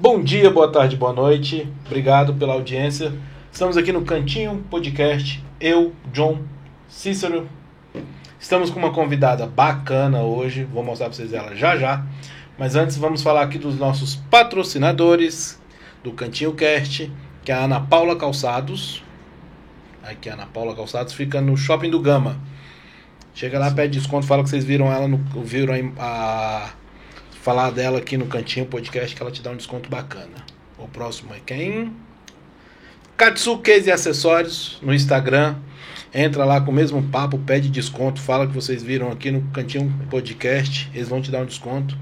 Bom dia, boa tarde, boa noite. Obrigado pela audiência. Estamos aqui no Cantinho Podcast. Eu, John, Cícero. Estamos com uma convidada bacana hoje. Vou mostrar para vocês ela já já. Mas antes vamos falar aqui dos nossos patrocinadores do Cantinho Cast, que é a Ana Paula Calçados. Aqui a Ana Paula Calçados fica no Shopping do Gama. Chega lá, pede desconto, fala que vocês viram ela no viram a, a falar dela aqui no Cantinho Podcast que ela te dá um desconto bacana. O próximo é quem? Katsu Case e Acessórios no Instagram. Entra lá com o mesmo papo, pede desconto, fala que vocês viram aqui no Cantinho Podcast, eles vão te dar um desconto.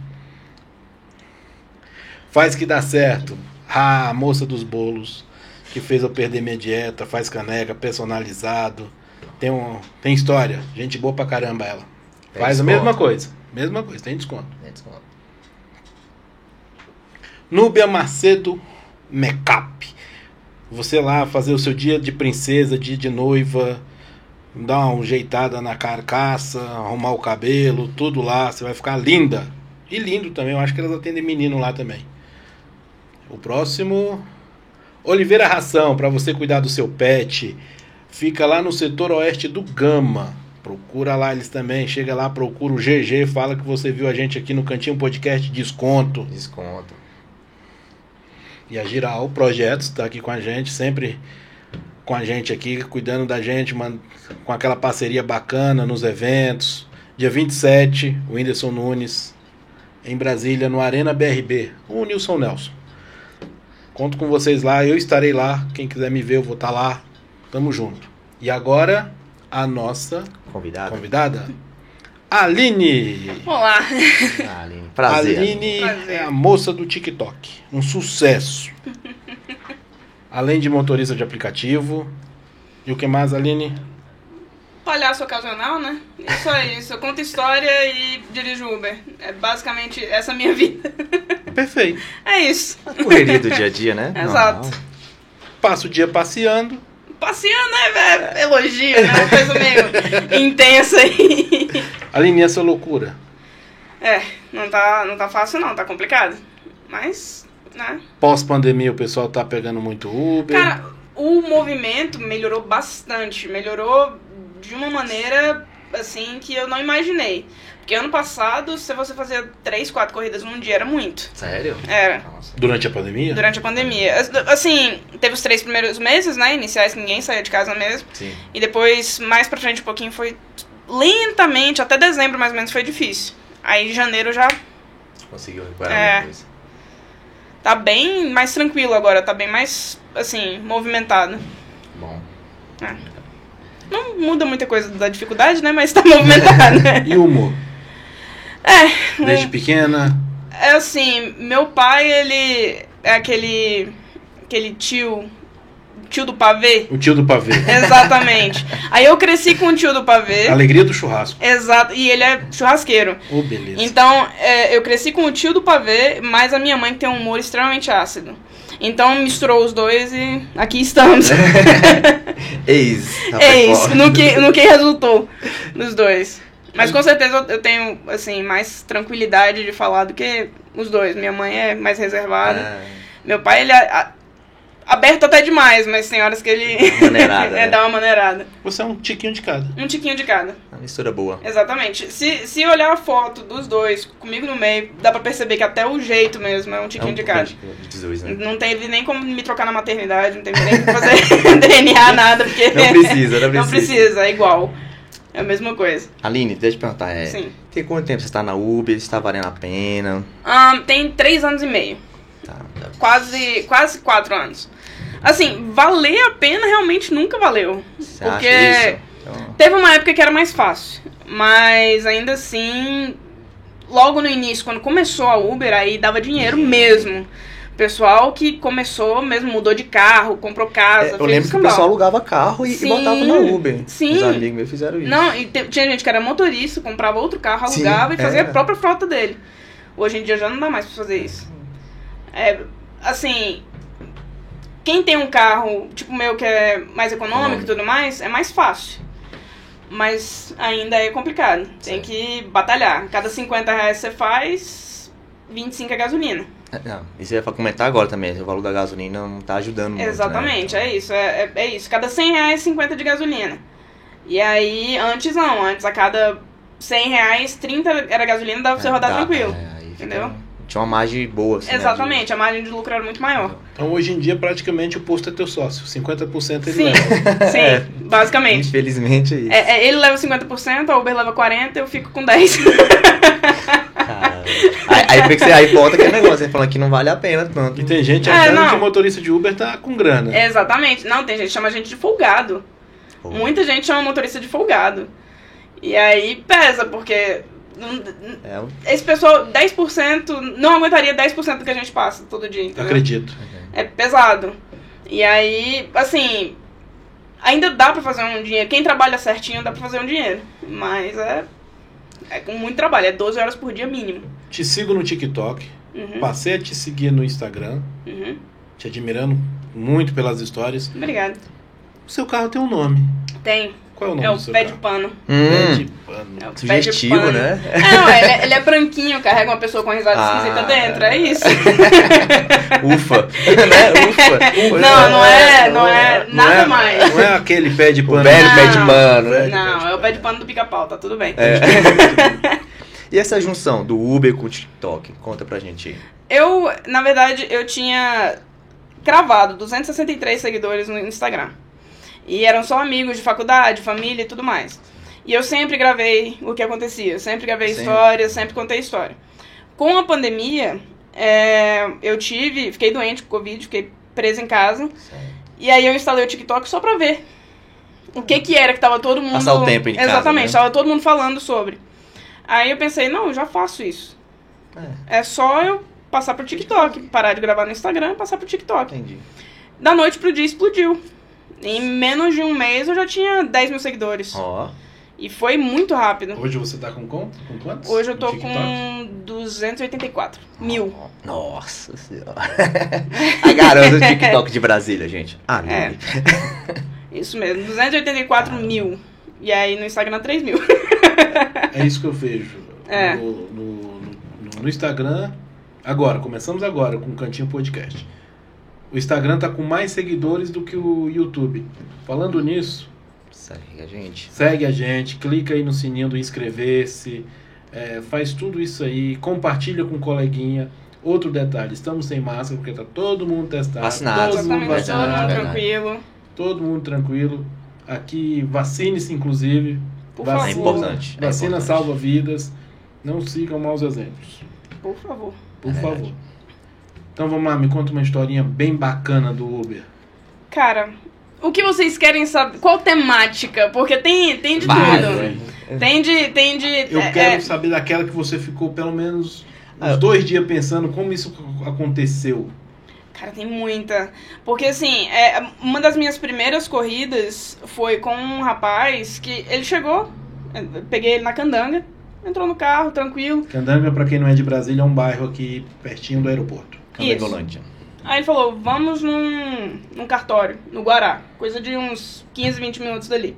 Faz que dá certo. Ah, a moça dos bolos que fez eu perder minha dieta, faz caneca personalizado. Tem um, tem história, gente boa pra caramba ela. Tem faz a desconto. mesma coisa, mesma coisa, tem desconto. É desconto. Núbia Macedo Makeup. Você lá fazer o seu dia de princesa, dia de noiva, dar uma ajeitada na carcaça, arrumar o cabelo, tudo lá, você vai ficar linda. E lindo também, eu acho que elas atendem menino lá também. O próximo, Oliveira Ração, para você cuidar do seu pet. Fica lá no setor oeste do Gama. Procura lá eles também. Chega lá, procura o GG, fala que você viu a gente aqui no Cantinho Podcast Desconto. Desconto. E a Giral Projetos está aqui com a gente, sempre com a gente aqui, cuidando da gente, com aquela parceria bacana nos eventos. Dia 27, o Whindersson Nunes, em Brasília, no Arena BRB, o Nilson Nelson. Conto com vocês lá, eu estarei lá. Quem quiser me ver, eu vou estar lá. Tamo junto. E agora, a nossa Convidado? convidada, Aline. Olá. Aline. Prazer. Aline Prazer. é a moça do TikTok. Um sucesso. Além de motorista de aplicativo. E o que mais, Aline? Palhaço ocasional, né? Isso é isso. Eu conto história e dirijo Uber. É basicamente essa a minha vida. Perfeito. É isso. A correria do dia a dia, né? Exato. Normal. Passa o dia passeando. Passeando, né, velho? Elogio, né? Uma coisa meio intensa aí. Aline, essa loucura. É, não tá, não tá fácil não, tá complicado. Mas, né? Pós-pandemia, o pessoal tá pegando muito Uber. Cara, o movimento melhorou bastante. Melhorou de uma maneira, assim, que eu não imaginei. Porque ano passado, se você fazia três, quatro corridas num dia, era muito. Sério? Era. Nossa. Durante a pandemia? Durante a pandemia. As- Assim, teve os três primeiros meses, né? Iniciais que ninguém saía de casa mesmo. Sim. E depois, mais pra frente um pouquinho, foi lentamente, até dezembro mais ou menos foi difícil. Aí em janeiro já Conseguiu recuperar É. alguma coisa. tá bem mais tranquilo agora, tá bem mais, assim, movimentado. Bom. Não muda muita coisa da dificuldade, né? Mas tá movimentado. E o humor? é, Desde pequena. é assim, meu pai, ele é aquele, aquele tio, tio do pavê. O tio do pavê. Exatamente. Aí eu cresci com o tio do pavê. Alegria do churrasco. Exato, e ele é churrasqueiro. Ô, beleza. Então, é, eu cresci com o tio do pavê, mas a minha mãe tem um humor extremamente ácido. Então, misturou os dois e aqui estamos. Eis. tá isso, fora. no que, no que resultou dos dois. Mas com certeza eu, tenho, assim, mais tranquilidade de falar do que os dois. Minha mãe é mais reservada. Ah, Meu pai, ele a- aberto até demais, mas tem horas que ele maneirada, é, né? dá uma maneirada. Você é um tiquinho de cada. Um tiquinho de cada. uma mistura boa. Exatamente. Se, se olhar a foto dos dois, comigo no meio, dá pra perceber que até o jeito mesmo é um tiquinho É um de cada. De de dois, né? Não teve nem como me trocar na maternidade, não teve nem como fazer DNA, nada, porque. Não precisa, não Não precisa. precisa, é igual. É a mesma coisa. Aline, deixa eu te perguntar. É, Sim. Tem quanto tempo você está na Uber? Está valendo a pena? Ahn, tem três anos e meio. Tá. Quase, quase quatro anos. Assim, valer a pena realmente nunca valeu. Você Porque? Então, Teve uma época que era mais fácil, mas ainda assim, logo no início, quando começou a Uber, aí dava dinheiro mesmo. Pessoal que começou mesmo, mudou de carro, comprou casa, é, eu lembro que o pessoal alugava carro e, e Sim, botava na Uber. sim. Os amigos meus fizeram isso. Não, e te- tinha gente que era motorista, comprava outro carro, Sim, alugava e fazia é. a própria frota dele. Hoje em dia já não dá mais pra fazer isso. É, assim, quem tem um carro, tipo o meu, que é mais econômico e tudo mais, é mais fácil. Mas ainda é complicado. Tem Certo. que batalhar. Cada 50 reais você faz, 25 é gasolina. Não, isso eu ia comentar agora também. O valor da gasolina não tá ajudando muito. Exatamente, né? é isso. É, é, é isso. Cada 100 reais, 50 de gasolina. E aí, antes não. Antes, a cada 100 reais, 30 era gasolina, dava pra você É, rodar dá, tranquilo. é, aí fica- entendeu? Tinha uma margem boa, assim, né, Exatamente, a margem de lucro era muito maior. Então hoje em dia praticamente o posto é teu sócio. 50% ele Sim. leva. Sim, É. basicamente. Infelizmente é isso. É, é, ele leva 50%, a Uber leva 40%, eu fico com 10%. Cara, aí, aí, você- aí volta aquele negócio, você falando que não vale a pena tanto. E tem gente É, achando que o motorista de Uber tá com grana. Exatamente. Não, tem gente que chama a gente de folgado. Pô, Muita gente chama motorista de folgado. E aí pesa, porque É, um- esse pessoal, 10%, não aguentaria 10% do que a gente passa todo dia, entendeu? Acredito. É pesado. E aí, assim, ainda dá pra fazer um dinheiro. Quem trabalha certinho dá pra fazer um dinheiro. Mas é, é com muito trabalho, é 12 horas por dia mínimo. Te sigo no TikTok. Uhum, Passei a te seguir no Instagram. uhum. Te admirando muito pelas histórias. Obrigada. O seu carro tem um nome. Tem. Qual é o nome É do o seu pé de pano. Pé de Hum, pano. É o pé de sugestivo, pano. né? É, não, ele é, ele é branquinho, carrega uma pessoa com risada Ah. esquisita dentro, é isso. Ufa, né? Ufa. Não, não é, não é Não nada é- mais. Não é aquele pé de O pano. velho Não. pé de pano, né? Não, é o pé de pano do pica-pau, tá tudo bem. É. E essa junção do Uber com o TikTok? Conta pra gente aí. Eu, na verdade, eu tinha cravado 263 seguidores no Instagram. E eram só amigos de faculdade, família e tudo mais. E eu sempre gravei o que acontecia, eu sempre gravei Sempre. história, sempre contei história. Com a pandemia, é, eu tive, fiquei doente com Covid, fiquei presa em casa. E aí eu instalei o TikTok só pra ver o que que era que tava todo mundo... Passar o tempo em casa, Exatamente, né? tava todo mundo falando sobre. Aí eu pensei, não, eu já faço isso. É só eu passar pro TikTok, parar de gravar no Instagram e passar pro TikTok. Entendi. Da noite pro dia explodiu. Em menos de um mês eu já tinha 10 mil seguidores. Ó, E foi muito rápido. Hoje você tá com, com, com quantos? Hoje eu tô com 284 mil. Nossa senhora. A garota do TikTok de Brasília, gente. Ah, não. É. Isso mesmo, 284 mil. E aí no Instagram 3 mil. É isso que eu vejo. É. No, no, no- no Instagram. Agora, começamos agora com o Cantinho Podcast. O Instagram tá com mais seguidores do que o YouTube. Falando nisso, Segue a gente. segue a gente, clica aí no sininho do inscrever-se, é, faz tudo isso aí, compartilha com o coleguinha. Outro detalhe, estamos sem máscara porque tá todo mundo testado. Vacinado. Todo mundo Exatamente, todo vacinado. mundo tranquilo. Todo mundo tranquilo. Aqui, vacine-se, inclusive. Por Vacina- É favor. importante. é Vacina importante. salva vidas. Não sigam maus exemplos. Por favor. Por É favor. Então vamos lá, me conta uma historinha bem bacana do Uber. Cara, o que vocês querem saber? Qual temática? Porque tem, tem de Várias, tudo. né? Tem de. Tem de Eu é, quero é, saber daquela que você ficou pelo menos uns Ah, dois dias pensando como isso aconteceu. Cara, tem muita. Porque assim, é, uma das minhas primeiras corridas foi com um rapaz que ele chegou, eu peguei ele na candanga, entrou no carro, tranquilo. Candanga, pra quem não é de Brasília, é um bairro aqui pertinho do aeroporto. Candangolândia. Aí ele falou, vamos num, num cartório, no Guará. Coisa de uns 15, 20 minutos dali.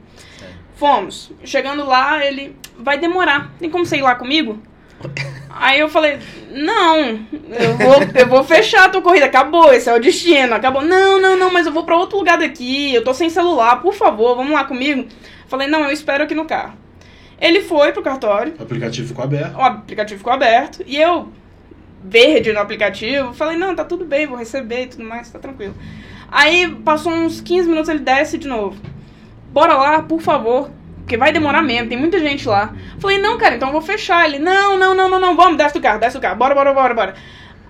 Fomos. Chegando lá, ele vai demorar. Tem como você ir lá comigo? Aí eu falei, não, eu vou, eu vou fechar a tua corrida, acabou, esse é o destino, acabou. Não, não, não, mas eu vou pra outro lugar daqui, eu tô sem celular, por favor, vamos lá comigo. Falei, não, eu espero aqui no carro. Ele foi pro cartório, O aplicativo ficou aberto. o aplicativo ficou aberto e eu, verde no aplicativo, falei, não, tá tudo bem, vou receber e tudo mais, tá tranquilo. Aí passou uns 15 minutos, ele desce de novo. Bora lá, por favor, porque vai demorar mesmo, tem muita gente lá. Falei, não, cara, então eu vou fechar. Ele, não, não, não, não, não, vamos, desce do carro, desce do carro, bora, bora, bora, bora.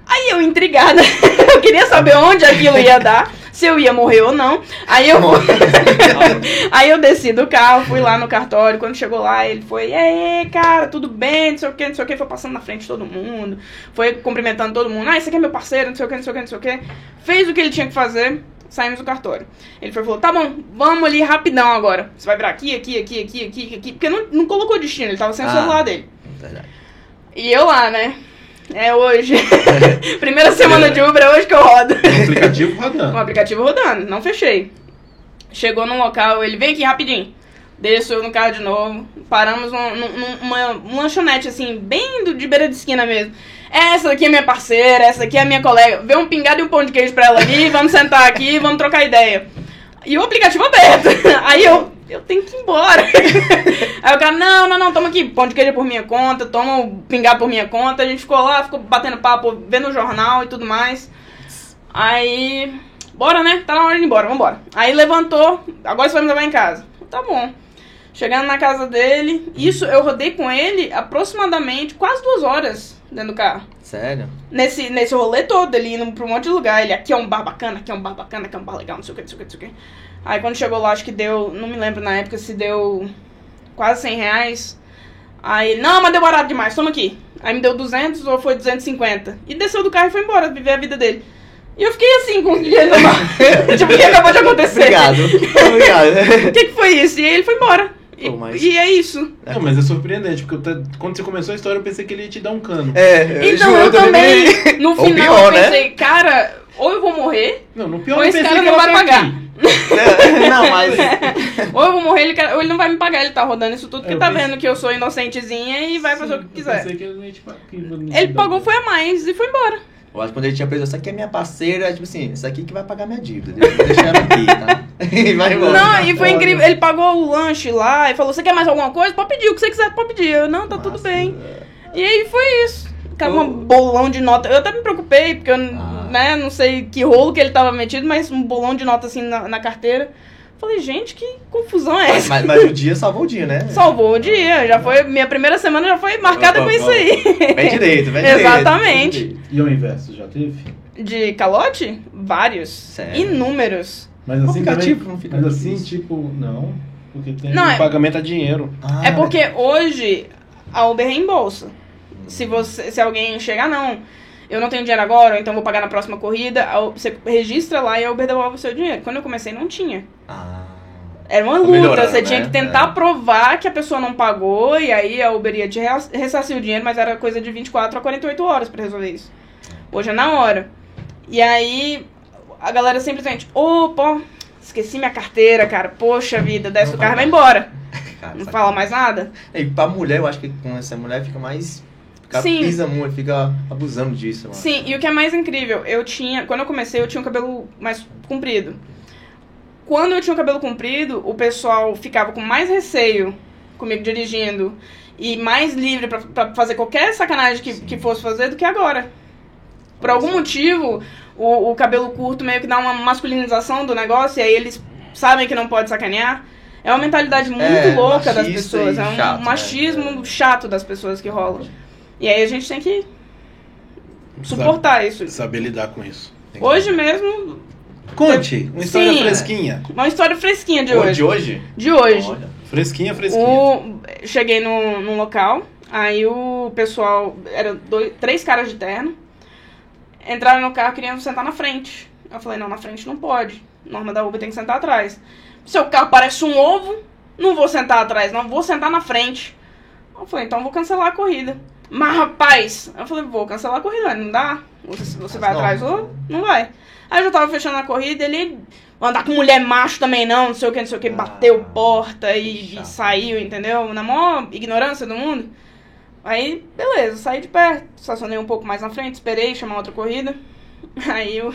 Aí eu, intrigada, eu queria saber onde aquilo ia dar, se eu ia morrer ou não. Aí eu Aí eu desci do carro, fui lá no cartório. Quando chegou lá, ele foi, e aí, cara, tudo bem? Não sei o que, não sei o que. Foi passando na frente de todo mundo. Foi cumprimentando todo mundo. Ah, esse aqui é meu parceiro, não sei o que, não sei o que, não sei o que. Fez o que ele tinha que fazer. Saímos do cartório. Ele falou: tá bom, vamos ali rapidão agora. Você vai virar aqui, aqui, aqui, aqui, aqui, aqui. Porque não, não colocou destino, ele tava sem o Ah. celular dele. Verdade. E eu lá, né? É hoje. Primeira semana de Uber, é hoje que eu rodo. O aplicativo Com o rodando. aplicativo rodando, não fechei. Chegou num local, ele vem aqui rapidinho. Desço eu no carro de novo. Paramos num, num- numa um lanchonete, assim, bem do, de beira de esquina mesmo. Essa daqui é minha parceira, essa daqui é minha colega. Vê um pingado e um pão de queijo pra ela ali, vamos sentar aqui, vamos trocar ideia. E o aplicativo aberto. Aí eu, eu tenho que ir embora. Aí o cara, não, não, não, toma aqui, pão de queijo por minha conta, toma o pingado por minha conta. A gente ficou lá, ficou batendo papo, vendo o jornal e tudo mais. Aí, bora né? Tá na hora de ir embora, vambora. Aí levantou, agora você vai me levar em casa. Tá bom. Chegando na casa dele, isso eu rodei com ele aproximadamente quase duas horas dentro do carro. Sério? Nesse, nesse rolê todo, ele indo pra um monte de lugar. Ele, aqui é um bar bacana, aqui é um bar bacana, aqui é um bar legal, não sei o que, não sei o que, não sei o que. Aí quando chegou lá, acho que deu, não me lembro na época se deu quase 100 reais. Aí ele, não, mas deu barato demais, toma aqui. Aí me deu 200 ou foi 250. E desceu do carro e foi embora, viver a vida dele. E eu fiquei assim, com o dinheiro no mar. tipo, o que acabou de acontecer? Obrigado. Obrigado. O que, que foi isso? E aí ele foi embora. E, Pô, mas- e é isso. Não, mas é surpreendente, porque eu te- quando você começou a história eu pensei que ele ia te dar um cano. É, Então juro, eu também, no final, pior, eu né? pensei, cara, ou eu vou morrer, Não, no pior ou eu esse cara não vai pagar. aqui. Não, mas. Ou eu vou morrer, ele, quer- ou ele não vai me pagar, ele tá rodando isso tudo, porque Eu tá pensei- vendo que eu sou inocentezinha e vai fazer o que Eu quiser. pensei que ele não ia te pagar. que ele pagou um foi a mais e foi embora. Eu acho que quando ele tinha preso, essa aqui é minha parceira, tipo assim, essa aqui que vai pagar minha dívida. Deixa ela aqui, tá? E vai embora. Não, e foi incrível. Ele pagou o lanche lá e falou: Você quer mais alguma coisa? Pode pedir, o que você quiser, pode pedir. Eu, não, tá tudo bem. E aí foi isso. Ficava um bolão de nota. Eu até me preocupei, porque eu Ah. né, não sei que rolo que ele tava metido, mas um bolão de nota assim na, na carteira. Falei, gente, que confusão é Mas, essa? mas, mas o dia salvou o dia, né? Salvou o dia. Já foi. Minha primeira semana já foi marcada Opa, com isso aí. Vem direito, vem direito. Exatamente. vem direito. E ao inverso, já teve? De calote? Vários. Sério? Inúmeros. Mas O assim aplicativo também, não fica Mas assim, tipo, não. Porque tem Não, o é- pagamento a dinheiro. Ah, é porque hoje a Uber reembolsa. Se, você, se alguém chegar, não, eu não tenho dinheiro agora, então vou pagar na próxima corrida, você registra lá e a Uber devolve o seu dinheiro. Quando eu comecei, não tinha. Ah. Era uma luta, você tinha né? que tentar É. provar que a pessoa não pagou e aí a Uber ia te ressarcir o dinheiro, mas era coisa de 24 a 48 horas pra resolver isso. Hoje é na hora. E aí a galera simplesmente, opa, esqueci minha carteira, cara, poxa vida, desce Não o carro e vai embora. Cara, Não fala mais nada. E pra mulher, eu acho que com essa mulher fica mais. Fica, Sim. pisa muito, fica abusando disso. acho. Sim, e o que é mais incrível, eu tinha. Quando eu comecei, eu tinha um cabelo mais comprido. Quando eu tinha o cabelo comprido, o pessoal ficava com mais receio comigo dirigindo e mais livre pra, pra fazer qualquer sacanagem que, que fosse fazer do que agora. Por algum motivo, o, o cabelo curto meio que dá uma masculinização do negócio e aí eles sabem que não pode sacanear. É uma mentalidade muito É, louca das pessoas. É um chato, né? machismo É. chato das pessoas que rolam. E aí a gente tem que suportar isso. Saber lidar com isso. Tem que- Hoje mesmo, Conte, uma história Sim. fresquinha. uma história fresquinha de hoje. de hoje? De hoje. Olha. Fresquinha, fresquinha. O, cheguei num, num local, aí o pessoal, eram dois, três caras de terno, entraram no carro queriam sentar na frente. Eu falei, não, na frente não pode. Norma da Uber tem que sentar atrás. Seu carro parece um ovo, não vou sentar atrás, não, vou sentar na frente. Eu falei, então eu vou cancelar a corrida. Mas rapaz, eu falei, vou cancelar a corrida, não dá. Você, você vai Não. atrás ou não vai. Aí eu já tava fechando a corrida, ele andar com mulher macho também não, não sei o que, não sei o que, Ah, bateu porta e, e saiu, entendeu? Na maior ignorância do mundo. Aí, beleza, saí de perto, estacionei um pouco mais na frente, esperei chamar outra corrida. Aí o-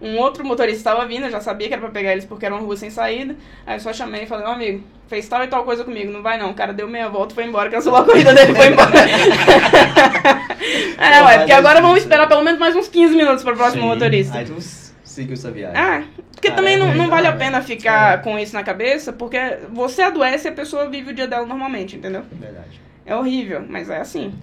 um outro motorista estava vindo, eu já sabia que era pra pegar eles porque era uma rua sem saída. Aí eu só chamei e falei, meu amigo, fez tal e tal coisa comigo, não vai não. O cara deu meia volta, foi embora, cancelou a corrida dele e foi embora. é, ué, porque agora vamos esperar pelo menos mais uns 15 minutos para o próximo Sim. motorista. Aí tu seguiu essa viagem. Ah, porque Ah, também é não, não vale a né? pena ficar É. com isso na cabeça, porque você adoece e a pessoa vive o dia dela normalmente, entendeu? Verdade. É horrível, mas é assim.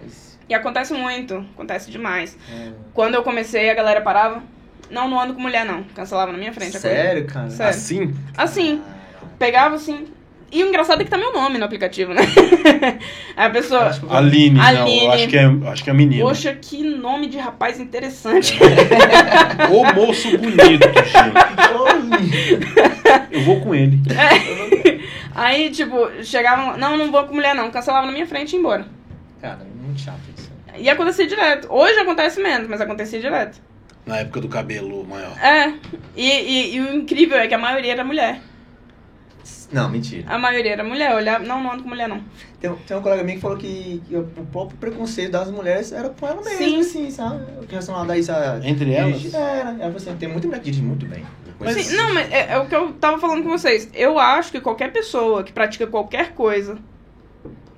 Mas, E acontece muito, acontece demais. é, Quando eu comecei, a galera parava. Não, não ando com mulher, não. Cancelava na minha frente. a. Sério, cara? Sério. Assim? Assim, pegava assim. E o engraçado é que tá meu nome no aplicativo, né? Aí a pessoa. Acho que Aline, não. Aline. eu Acho que é, acho que é menina. Poxa, que nome de rapaz interessante. Ô moço bonito, gente. Eu vou com ele. Aí, tipo, chegavam. Não, não vou com mulher, não. Cancelava na minha frente e ia embora. Cara, muito chato isso. E acontecia direto. Hoje acontece menos, mas acontecia direto. Na época do cabelo maior. É. E, e- e o incrível é que a maioria era mulher. Não, mentira. A maioria era mulher. Olhava, não, não ando com mulher, não. Tem, tem um colega meu que falou que, que o próprio preconceito das mulheres era com ela mesmo, Sim. assim, sabe? Relacionado a isso. A Entre elas? Era. Ela falou assim, tem muita mulher que dirige muito bem. Mas- Sim, não, mas é, é o que eu tava falando com vocês. Eu acho que qualquer pessoa que pratica qualquer coisa.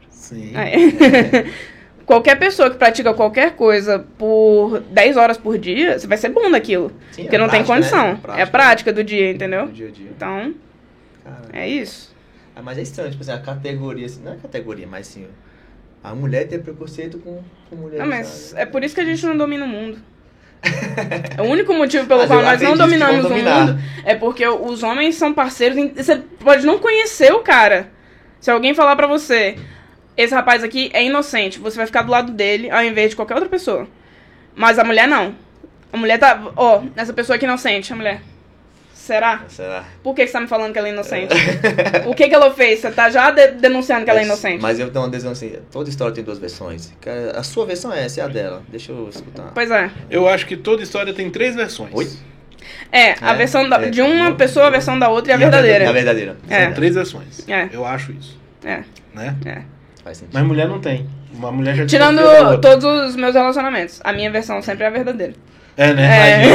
Sim. É. qualquer pessoa que pratica qualquer coisa por 10 horas por dia, você vai ser bom naquilo. Sim, Porque é não tem prática, né? condição. É a prática do dia, entendeu? Do dia a dia. Então, Cara, é isso. Ah, mas é estranho, tipo assim, a categoria, assim, não é categoria, mas assim, a mulher ter preconceito com, com mulher. Não, mas é por isso que a gente não domina o mundo. É o único motivo pelo Mas qual nós não dominamos o mundo é porque os homens são parceiros. Você pode não conhecer o cara. Se alguém falar pra você, esse rapaz aqui é inocente, você vai ficar do lado dele ao invés de qualquer outra pessoa. Mas a mulher não. A mulher tá. Ó, essa pessoa aqui é inocente, a mulher. Será? Será? Por que você tá me falando que ela é inocente? o que que ela fez? Você tá já de- denunciando que ela é inocente. Mas eu tenho uma adesão assim, toda história tem duas versões. Cara, A sua versão é essa, é a dela. Deixa eu escutar. Pois é. Eu acho que toda história tem três versões. Oi? É, a É, versão da- é. de uma pessoa, a versão da outra e a E a verdadeira. verdadeira. São É. três versões. É. Eu acho isso. É, Né? é. Faz sentido. Mas mulher não tem. Uma mulher já Tirando todos os meus relacionamentos. A minha versão sempre é a verdadeira. É, né? É.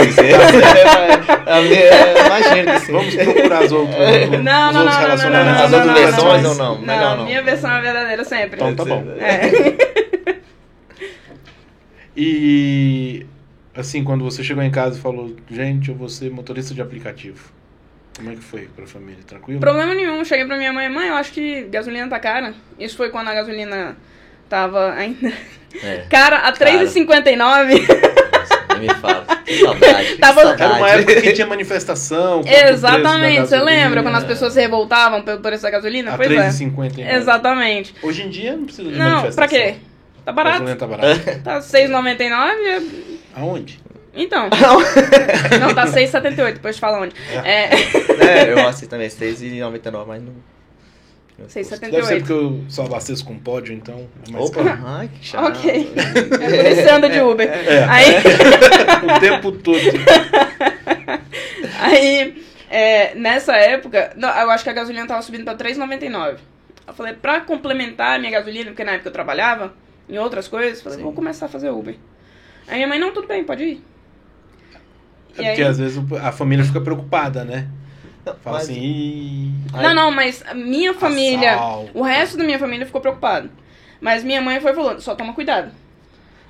Imagina. Isso é-. Vamos procurar as outras. Não, não, não, não, não, não, relacionamentos. não, As outras versões não, ou não? Não. minha versão é a verdadeira sempre. Então tá bom. É. E assim, quando você chegou em casa e falou, gente, eu vou ser motorista de aplicativo. Como é que foi pra família? Tranquilo? Problema nenhum. Cheguei pra minha mãe, mãe, eu acho que gasolina tá cara. Isso foi quando a gasolina tava ainda. É. Cara, a 3,59. Nem me fala. Que saudade. que Tava- saudade. Era uma época que tinha manifestação. Exatamente. Você lembra quando as pessoas se revoltavam pelo preço da gasolina? A pois é. 3,59. Exatamente. Hoje em dia não precisa de Não, manifestação. pra quê? Tá A barato. gasolina tá barata. Tá 6,99. é- Aonde? Então. Não, tá 6,78. Depois te fala onde. É. É, eu assisto também, 6,99, mas não. não Deve ser 6,78. porque eu só abasteço com pódio, então é mais Opa, caro. ai, que chato. Ok. É por isso que você anda de Uber. É. Aí. o tempo todo. Aí, é, nessa época, não, eu acho que a gasolina tava subindo pra 3,99. Eu falei, pra complementar a minha gasolina, porque na época eu trabalhava em outras coisas, falei, Sim. vou começar a fazer Uber. Aí minha mãe, não, tudo bem, pode ir. É porque aí? às vezes a família fica preocupada, né? Não, Fala mas- assim, "Ih, Ai, Não, não, mas a minha família, Assalto. o resto da minha família ficou preocupado. Mas minha mãe foi falando, só toma cuidado.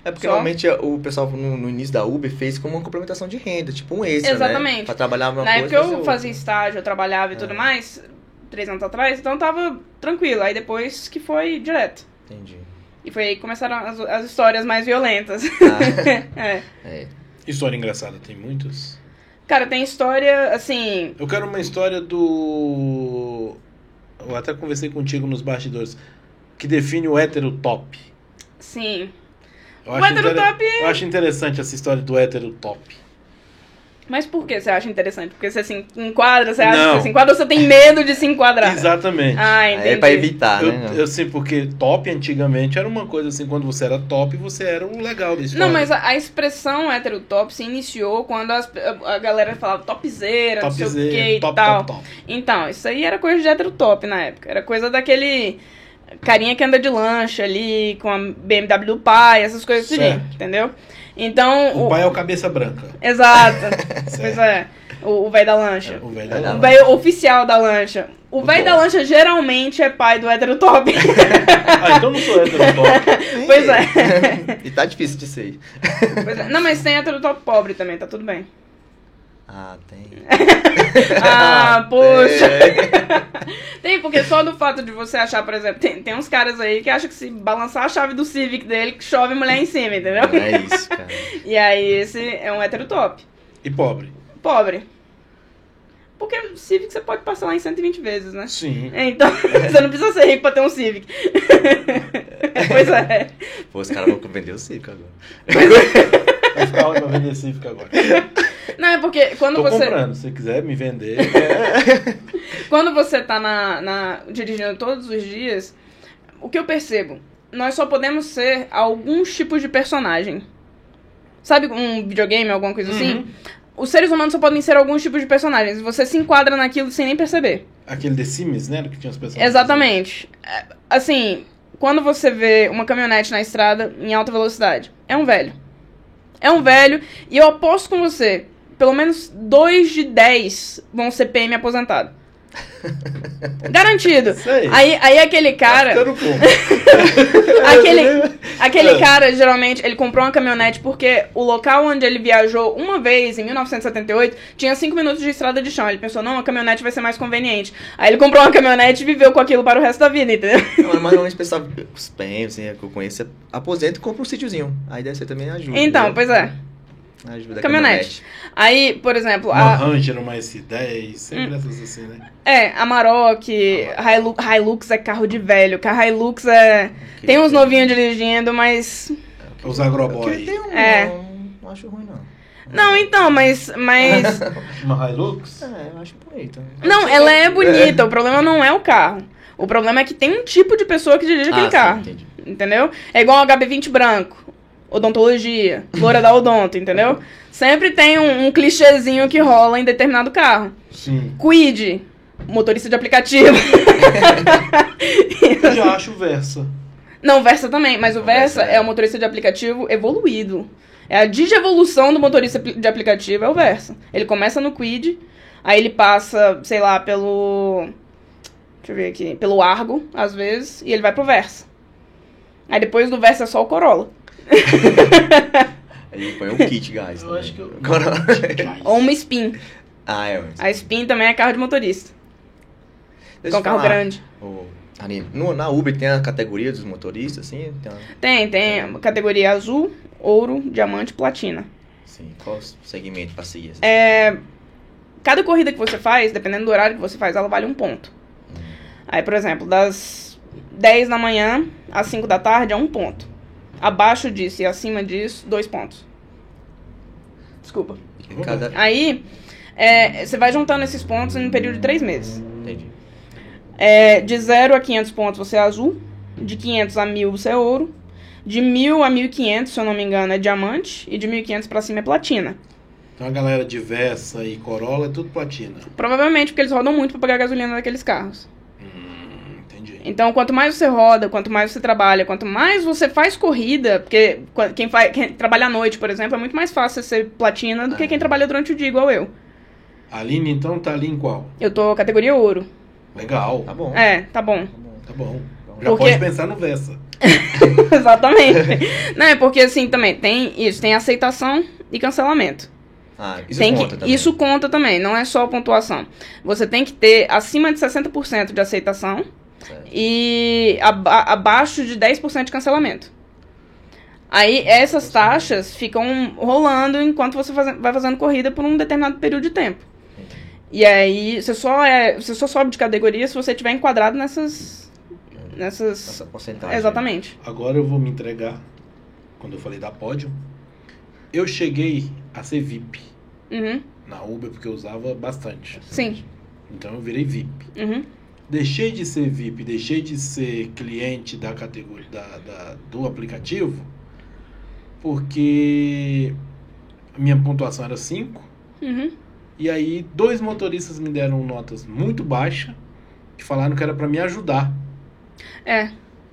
É porque Só? normalmente o pessoal no, no início da Uber fez como uma complementação de renda, tipo um extra, Exatamente. né? Pra trabalhar uma Na coisa. época eu outra. fazia estágio, eu trabalhava e tudo É. mais, três anos atrás, então tava tranquilo. Aí depois que foi direto. Entendi. E foi aí que começaram as, as histórias mais violentas. Ah, é. é. História engraçada, tem muitas. Cara, tem história, assim. Eu quero uma história do. Eu até conversei contigo nos bastidores. Que define o hétero top. Sim. Eu O hétero top Eu acho interessante essa história do hétero top. Mas por que você acha interessante? Porque você se enquadra, você acha Não. que você se enquadra ou você tem medo de se enquadrar? Exatamente. Ah, entendi. É pra evitar, eu, né? eu sei porque top antigamente era uma coisa assim, quando você era top, você era o legal da história. Não, mas a, a expressão hétero top se iniciou quando as- a, a galera falava topzera, não sei o que Topzera, e top, tal. top, top. Então, isso aí era coisa de hétero top na época. Era coisa daquele carinha que anda de lancha ali, com a BMW do pai, essas coisas assim, entendeu? Então. O pai é o cabeça branca. Exato. pois é. O o velho da lancha. O velho da lá. O velho oficial da lancha. O O velho da lancha geralmente é pai do hétero top. Ah, então não sou hétero top. pois é. e tá difícil de ser. Pois é. Não, mas tem hétero top pobre também, tá tudo bem. Ah, tem. Ah, poxa. É. Tem, porque só do fato de você achar, por exemplo, tem, tem uns caras aí que acham que se balançar a chave do Civic dele, que chove mulher em cima, entendeu? É isso, cara. E aí esse é um hétero top. E pobre. Pobre. Porque o Civic você pode parcelar em 120 vezes, né? Sim. É, Então, você não precisa ser rico pra ter um Civic. pois é. Pô, os caras vão vender o circo agora. Vai ficar onde pra vender Civic agora? Não, é porque quando Tô você. comprando. Se quiser me vender. Quando você tá na, na- dirigindo todos os dias, o que eu percebo? Nós só podemos ser alguns tipos de personagem. Sabe um videogame, alguma coisa assim? Uhum. os seres humanos só podem ser alguns tipos de personagens. Você se enquadra naquilo sem nem perceber. Aquele The Sims, né? Que tinha os personagens. Exatamente. É, Assim, quando você vê uma caminhonete na estrada em alta velocidade, é um velho. É um velho, e eu aposto com você, pelo menos dois de 10 vão ser PM aposentado. Garantido. Isso aí. Aí, aí aquele cara. Tá aquele aquele É. cara, geralmente, ele comprou uma caminhonete porque o local onde ele viajou uma vez, em 1978, tinha 5 minutos de estrada de chão. Ele pensou, não, a caminhonete vai ser mais conveniente. Aí ele comprou uma caminhonete e viveu com aquilo para o resto da vida, entendeu? Não, mas normalmente o pessoal, os PEM, assim, que eu conheço, aposenta e compra um sítiozinho. Aí deve ser também ajuda. Então, né? pois é. Ajuda a Caminhonete. Aí, por exemplo, Uma a, Ranger, uma S10, Hum. sempre essas assim, né? é, a Maroc, Hilux, Hilux é carro de velho. Carro Hilux é. Tem uns novinhos dirigindo, mas. Os agroboy. Que tem um, É. não, não acho ruim, não. Não, então, mas. Mas. Uma Hilux? É, eu acho bonito. Não, ela é bonita. O problema não é o carro. O problema é que tem um tipo de pessoa que dirige aquele Ah, sim, carro. entendi. Entendeu? É igual o HB20 branco. Odontologia. Loura da odonto, entendeu? Sempre tem um, um clichêzinho que rola em determinado carro. Sim. Quid. Motorista de aplicativo. Eu já acho Versa. Não, o Versa também, mas o O Versa Versa é. é o motorista de aplicativo evoluído. É a digievolução do motorista de aplicativo, é o Versa. Ele começa no Quid, aí ele passa, sei lá, pelo. Deixa eu ver aqui. Pelo Argo, às vezes, e ele vai pro Versa. Aí depois do Versa é só o Corolla. Aí põe um kit, guys. Eu acho que eu- Agora... Ou uma Spin. ah, é. A Spin também é carro de motorista. Deixa Com carro falar. grande. O- ali, no, na Uber tem a categoria dos motoristas, assim? Tem uma- Tem, tem a categoria azul, ouro, diamante, platina. Sim, qual o segmento pra seguir? assim? É, cada corrida que você faz, dependendo do horário que você faz, ela vale um ponto. Hum. Aí, por exemplo, das 10 da manhã às 5 da tarde é um ponto. Abaixo disso e acima disso, dois pontos. Desculpa. Cada... Aí, é, você vai juntando esses pontos em um período de 3 meses. Entendi. É, de 0 a 500 pontos você é azul, de 500 a 1000 você é ouro, de 1000 a 1500, se eu não me engano, é diamante, e de 1500 pra cima é platina. Então a galera de Versa e Corolla é tudo platina. Provavelmente porque eles rodam muito pra pagar a gasolina daqueles carros. Então, quanto mais você roda, quanto mais você trabalha, quanto mais você faz corrida, porque quem, faz, quem trabalha à noite, por exemplo, é muito mais fácil ser platina do que Ah. quem trabalha durante o dia, igual eu. A Aline, então, tá ali em qual? Eu tô categoria ouro. Legal. Tá bom. É, tá bom. Tá bom. Tá bom. Já Porque- pode pensar no Versa. Exatamente. Não, é porque assim também tem isso, tem aceitação e cancelamento. Ah, isso tem conta que, também. Isso conta também, não é só a pontuação. Você tem que ter acima de 60% de aceitação Certo. e aba- abaixo de 10% de cancelamento. Aí essas taxas ficam rolando enquanto você faze- vai fazendo corrida por um determinado período de tempo. E aí você só, é, você só sobe de categoria se você estiver enquadrado nessas. Nessas. Essa porcentagem. Exatamente. Agora eu vou me entregar. Quando eu falei da pódio, eu cheguei a ser VIP Uhum, na Uber porque eu usava bastante. sim. Então eu virei VIP. Uhum. Deixei de ser VIP, deixei de ser cliente da categoria da, da- do aplicativo porque a minha pontuação era 5 Uhum. e aí dois motoristas me deram notas muito baixas que falaram que era pra me ajudar. É,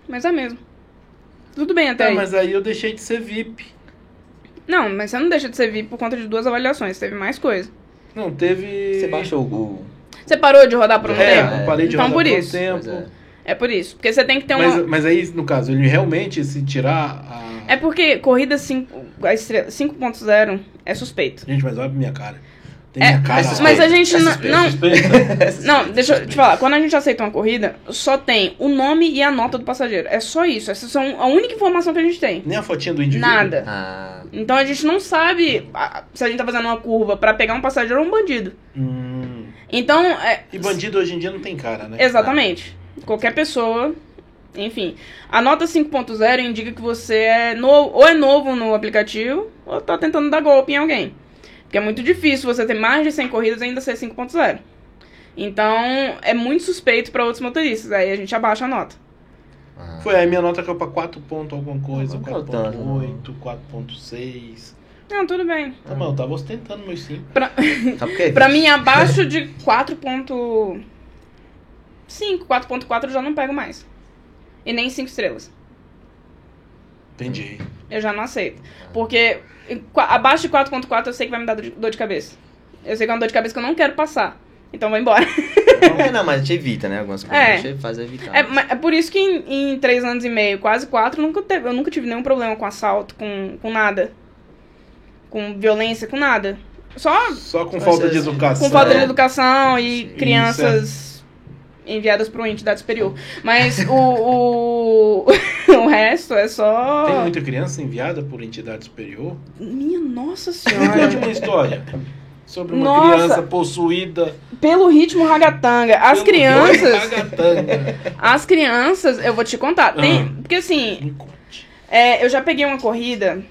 mas é mesmo. Tudo bem até Tá, aí. mas aí eu deixei de ser VIP. Não, mas você não deixa de ser VIP por conta de duas avaliações, teve mais coisa. Não, teve. Você baixou o. Você parou de rodar por um É, tempo? eu parei de Então, rodar por por um isso. tempo. É. É por isso. Porque você tem que ter uma. Mas, mas aí, no caso, ele realmente, se tirar a. É porque corrida 5 a estre- 5.0 é suspeito. Gente, mas olha pra minha cara. Tem É, minha cara. suspeito. mas a gente É não- suspeito. não. Suspeita. Não, deixa eu te falar. Quando a gente aceita uma corrida, só tem o nome e a nota do passageiro. É só isso. Essas são a única informação que a gente tem. Nem a fotinha do indivíduo. Nada. Ah, Então a gente não sabe se a gente tá fazendo uma curva pra pegar um passageiro ou um bandido. Hum. Então, é, E bandido hoje em dia não tem cara, né? Exatamente. Qualquer pessoa. Enfim. A nota 5.0 indica que você é novo, ou é novo no aplicativo, ou tá tentando dar golpe em alguém. Porque é muito difícil você ter mais de 100 corridas e ainda ser 5.0. Então, é muito suspeito para outros motoristas. Aí a gente abaixa a nota. ah. Foi aí minha nota caiu pra 4 pontos alguma coisa, Não caiu tanto, 4.8, 4.6. Não, tudo bem. Tá bom, eu tava ostentando meus 5. Pra, Sabe por quê? pra mim, abaixo de 4.5, 4.4 eu já não pego mais. E nem 5 estrelas. Entendi. Eu já não aceito. Porque abaixo de 4.4 eu sei que vai me dar dor de- cabeça. Eu sei que é uma dor de cabeça que eu não quero passar. Então vai embora. É, não, mas a gente evita, né? Algumas coisas É. a gente faz evitar. É, ma- é por isso que em, em três anos e meio, quase quatro, nunca teve, eu nunca tive nenhum problema com assalto, com, com nada. Com violência, com nada. Só Só com falta de educação. com falta de é. educação e Isso, crianças enviadas para uma entidade superior. Mas o, o, o resto é só. Tem muita criança enviada por entidade superior? Minha nossa Me conte senhora. uma história sobre uma Nossa. criança possuída. Pelo ritmo ragatanga, as pelo crianças. ragatanga. As crianças, eu vou te contar. Tem, Ah. porque assim, Me conte. É, eu já peguei uma corrida.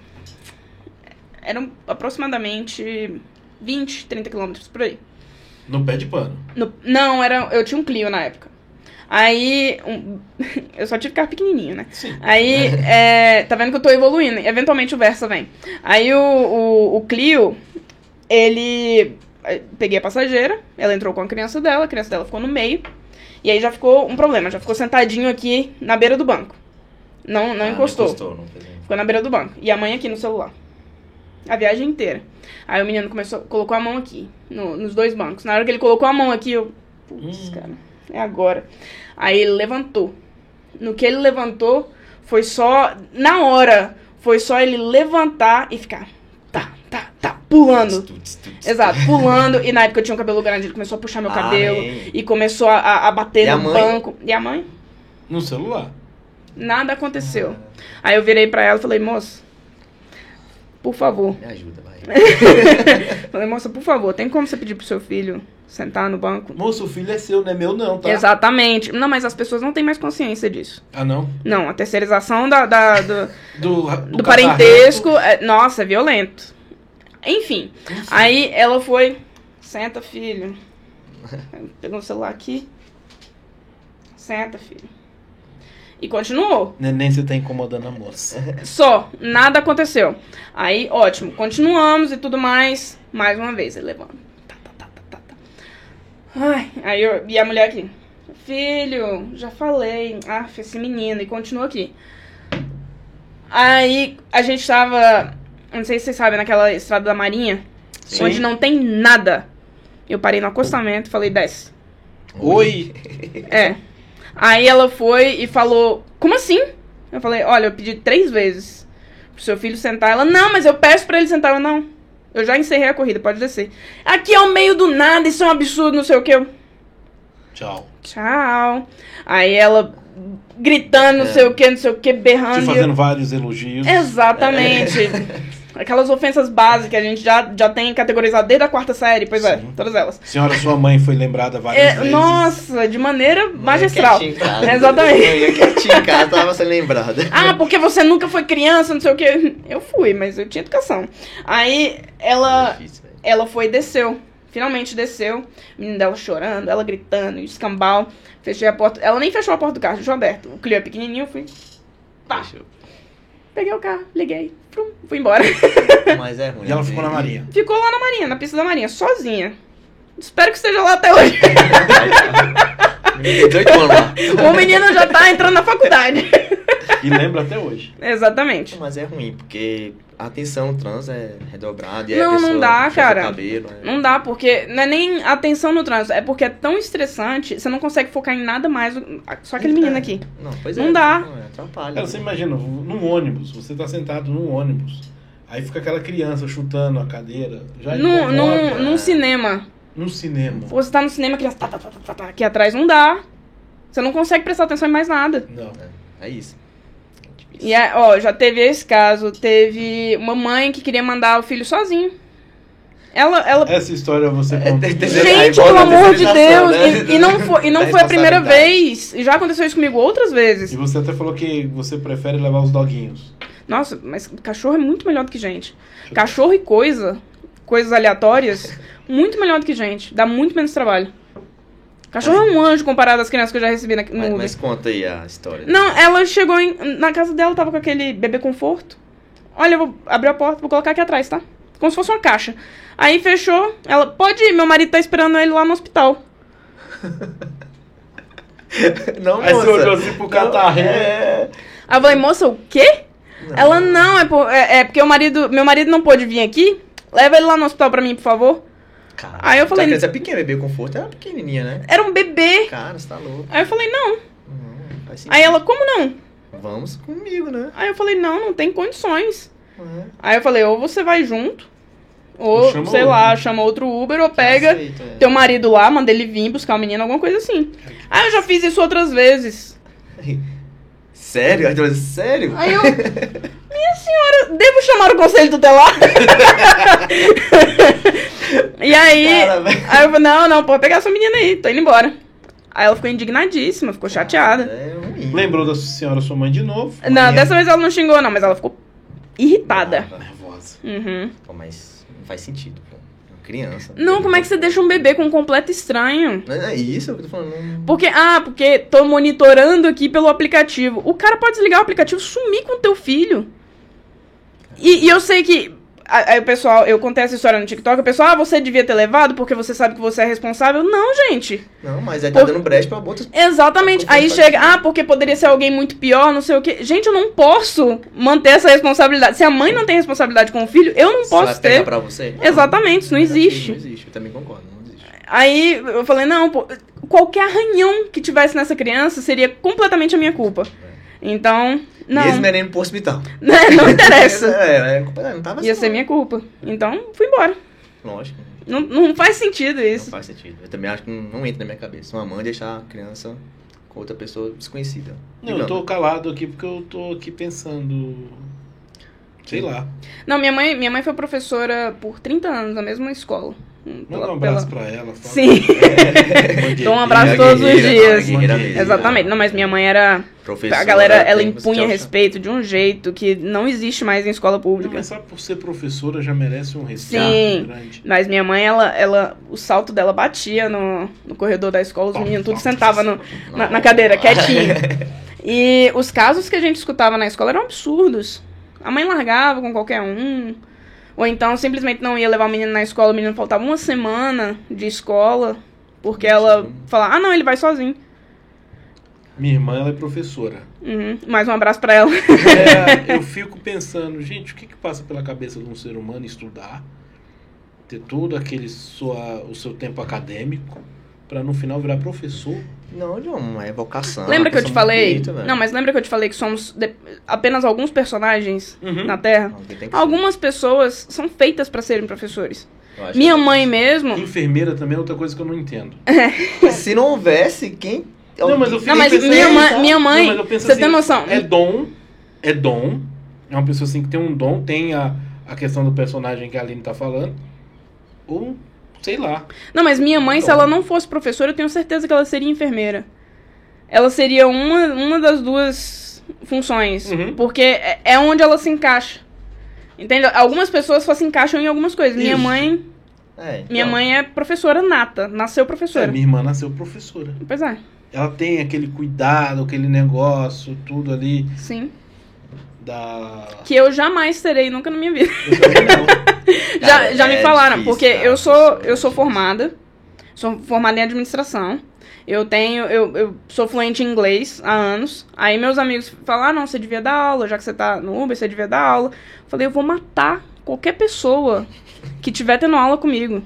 Eram aproximadamente 20, 30 quilômetros por aí. No pé de pano. No- não, era, eu tinha um Clio na época. Aí. um- eu só tive carro pequenininho, né? Sim. Aí, é, tá vendo que eu tô evoluindo. Eventualmente o Versa vem. Aí o, o, o Clio, ele. eh, Peguei a passageira, ela entrou com a criança dela, a criança dela ficou no meio. E aí já ficou um problema, já ficou sentadinho aqui na beira do banco. Não, não Ah, encostou. Não encostou, não Ficou na beira do banco. E a mãe aqui no celular. A viagem inteira. Aí o menino começou, colocou a mão aqui, no- nos dois bancos. Na hora que ele colocou a mão aqui, eu. Putz, Hum. cara, é agora. Aí ele levantou. No que ele levantou, foi só. Na hora, foi só ele levantar e ficar. Tá, tá, tá, pulando. Tuts, tuts. Exato, pulando. E na época eu tinha um cabelo grande, ele começou a puxar meu Ah, cabelo. hein. E começou a, a- a bater E a no mãe? banco. E a mãe? No celular. Nada aconteceu. Aí eu virei pra ela e falei, moça, por favor. Me ajuda, vai. Falei, moça, por favor, tem como você pedir pro seu filho sentar no banco? Moço, o filho é seu, não é meu não, tá? Exatamente. Não, mas as pessoas não têm mais consciência disso. Ah, não? Não, a terceirização da, da- do, Do, do, do parentesco, é- nossa, é violento. Enfim, aí ela foi, senta, filho. Pegou o celular aqui. Senta, filho. E continuou. Neném, você tá incomodando a moça. Só, nada aconteceu. Aí, ótimo, continuamos e tudo mais. Mais uma vez, ele levando. Tá, tá, tá, tá, tá, tá. Ai, aí eu, e a mulher aqui. Filho, já falei. Ah, esse menino. E continua aqui. Aí, a gente tava. Não sei se vocês sabem, naquela estrada da Marinha. Sim. Onde não tem nada. Eu parei no acostamento e falei, desce. Oi! É. Aí ela foi e falou, como assim? Eu falei, olha, eu pedi três vezes pro seu filho sentar. Ela, não, mas eu peço pra ele sentar. Eu, não. Eu já encerrei a corrida, pode descer. Aqui é o meio do nada, isso é um absurdo, não sei o que. Eu, Tchau. tchau. Aí ela gritando, não sei o que, não sei o que, berrando. Te eu- fazendo vários elogios. Exatamente. Aquelas ofensas básicas que a gente já, já tem categorizado desde a quarta série, pois é, Sim. todas elas. Senhora, sua mãe foi lembrada várias É, vezes. nossa, de maneira magistral. Quietinho em casa. Exatamente. Eu ia quietinho em casa, tava sendo lembrada. Ah, porque você nunca foi criança, não sei o que. Eu fui, mas eu tinha educação. Aí ela, Difícil, velho. ela foi e desceu. Finalmente desceu. O menino dela chorando, ela gritando, escambau. Fechei a porta. Ela nem fechou a porta do carro, deixou aberto. O Clio é pequenininho, eu fui. Pá. Fechou. Peguei o carro, liguei. Prum, fui embora. Mas é ruim. E ela né? ficou na Marinha. Ficou lá na Marinha, na pista da Marinha, sozinha. Espero que esteja lá até hoje. Tem 18 anos lá. o menino já tá entrando na faculdade. E lembra até hoje. Exatamente. Mas é ruim, porque a atenção no trânsito é redobrada. E Não, a não dá, cara. Cabelo, é- Não dá, porque não é nem atenção no trânsito, é porque é tão estressante, você não consegue focar em nada mais. Só aquele menino aqui. Não, pois Não é. dá. Não, é, atrapalha. Cara, você imagina, num ônibus, você tá sentado num ônibus, aí fica aquela criança chutando a cadeira. Já Num, incomoda. num, num cinema. Num cinema. Você tá no cinema, a criança tá, tá, tá, tá, tá, aqui atrás, não dá. Você não consegue prestar atenção em mais nada. Não. É, é isso. É. E, é, ó, já teve esse caso. Teve uma mãe que queria mandar o filho sozinho. Ela, ela Essa história você É, conta. tem- tem- Gente, Aí pelo amor de Deus! né? E, e não foi, e não foi a primeira vez. E já aconteceu isso comigo outras vezes. E você até falou que você prefere levar os doguinhos. Nossa, mas cachorro é muito melhor do que gente. Cachorro e coisa, coisas aleatórias, muito melhor do que gente. Dá muito menos trabalho. Cachorro é um anjo comparado às crianças que eu já recebi na, no Mas, mas conta aí a história. Não, ela chegou em, na casa dela, tava com aquele bebê conforto. olha, eu vou abrir a porta, vou colocar aqui atrás, tá? Como se fosse uma caixa. Aí fechou, ela, pode ir, meu marido tá esperando ele lá no hospital. Não, Aí você moça. olhou assim pro catarrinho. É. Aí eu falei, moça, o quê? Ela, não, é, por- é, é porque o marido, meu marido não pôde vir aqui. Leva ele lá no hospital pra mim, por favor. Cara, Aí eu falei- A criança é pequena, bebê conforto é pequenininha, né? Era um bebê. Cara, você tá louco. Aí eu falei, não. Sentido. Aí ela, como não? Vamos comigo, né? Aí eu falei, não, não tem condições. É. Aí eu falei, ou você vai junto, Ou chama sei lá, chama outro Uber, ou pega Aceito, é. teu marido lá, manda ele vir buscar o menino, alguma coisa assim. Aí eu já fiz isso outras vezes. Sério? Sério? Aí eu, minha senhora, devo chamar o conselho tutelar? e aí, Cara, aí eu falei, não, não, pode pegar essa menina aí, tô indo embora. Aí ela ficou indignadíssima, ficou chateada. É. Lembrou da senhora sua mãe de novo. Não, dessa vez ela não xingou, não, mas ela ficou irritada. Nervosa. Uhum. Pô, mas não faz sentido, pô. Uma Criança. Não, como é que você deixa um bebê com um completo estranho? Não é isso que eu tô falando. Porque, ah, porque tô monitorando aqui pelo aplicativo. O cara pode desligar o aplicativo e sumir com o teu filho. E, e eu sei que. Aí o pessoal, eu contei essa história no TikTok, o pessoal, ah, você devia ter levado porque você sabe que você é responsável. Não, gente. Não, mas aí tá Por- dando brecha pra outras. Exatamente. Por Aí chega, ah, porque poderia ser alguém muito pior, não sei o quê. Gente, eu não posso manter essa responsabilidade. Se a mãe não tem responsabilidade com o filho, eu não posso ter. pra você? Exatamente, isso não negativo, existe. Não existe, eu também concordo, não existe. Aí eu falei, não, pô, qualquer arranhão que tivesse nessa criança seria completamente a minha culpa. Então, não. Mesmo é indo pro hospital. Né, não interessa. É, é, culpa não tava Ia assim, ser não. minha culpa. Então, fui embora. Lógico. Não, não faz sentido Não isso. faz sentido. Eu também acho que não, não entra na minha cabeça. Uma mãe deixar a criança com outra pessoa desconhecida. Não, eu tô calado aqui porque eu tô aqui pensando. Sei lá. Não, minha mãe, minha mãe foi professora por 30 anos na mesma escola. Manda pela- um abraço pela- pra ela. fala- Sim, de- dou um abraço todos os dias. Exatamente. Não, mas minha mãe era. Professora, a galera, ela impunha respeito de um jeito que não existe mais em escola Não, pública. mas só por ser professora já merece um respeito Sim. grande. Mas minha mãe, ela, ela, o salto dela batia no, no corredor da escola, os meninos tudo sentavam no, na, na cadeira, quietinho. E os casos que a gente escutava na escola eram absurdos. A mãe largava com qualquer um. Ou então simplesmente não ia levar o menino na escola, o menino faltava uma semana de escola, porque ela falava, ah não, ele vai sozinho. Minha irmã ela é professora. Uhum. Mais um abraço pra ela. É, eu fico pensando, gente, o que, que passa pela cabeça de um ser humano estudar, ter todo aquele sua, o seu tempo acadêmico, pra no final virar professor? Não, João, é vocação. lembra que eu te falei? bonita, velho. não, mas lembra que eu te falei que somos de- apenas alguns personagens Uhum. na Terra? Não, tem que ser. Algumas pessoas são feitas pra serem professores. Minha que- mãe mesmo. Enfermeira também é outra coisa que eu não entendo. Se não houvesse, quem. Não, mas eu Não, mas minha Não, mãe, minha mãe você assim, tem noção? É dom, é dom. É uma pessoa assim que tem um dom, tem a, a questão do personagem que a Aline tá falando. Ou, sei lá. Não, mas minha mãe, se Dom. ela não fosse professora, eu tenho certeza que ela seria enfermeira. Ela seria uma, uma das duas funções. Uhum. Porque é, é onde ela se encaixa. Entende? Algumas pessoas só se encaixam em algumas coisas. Minha Isso. mãe, É, minha então, mãe é professora nata, nasceu É, professora. minha irmã nasceu professora. Pois é, Ela tem aquele cuidado, aquele negócio, tudo ali sim. Da. Que eu jamais terei nunca na minha vida. Já Cara, já me é falaram, difícil, porque cara, eu sou eu sou é formada, sou formada em administração. Eu tenho, eu, eu sou fluente em inglês há anos. Aí meus amigos falam, ah, não, você devia dar aula, já que você tá no Uber, você devia dar aula. Eu falei, eu vou matar qualquer pessoa que tiver tendo aula comigo.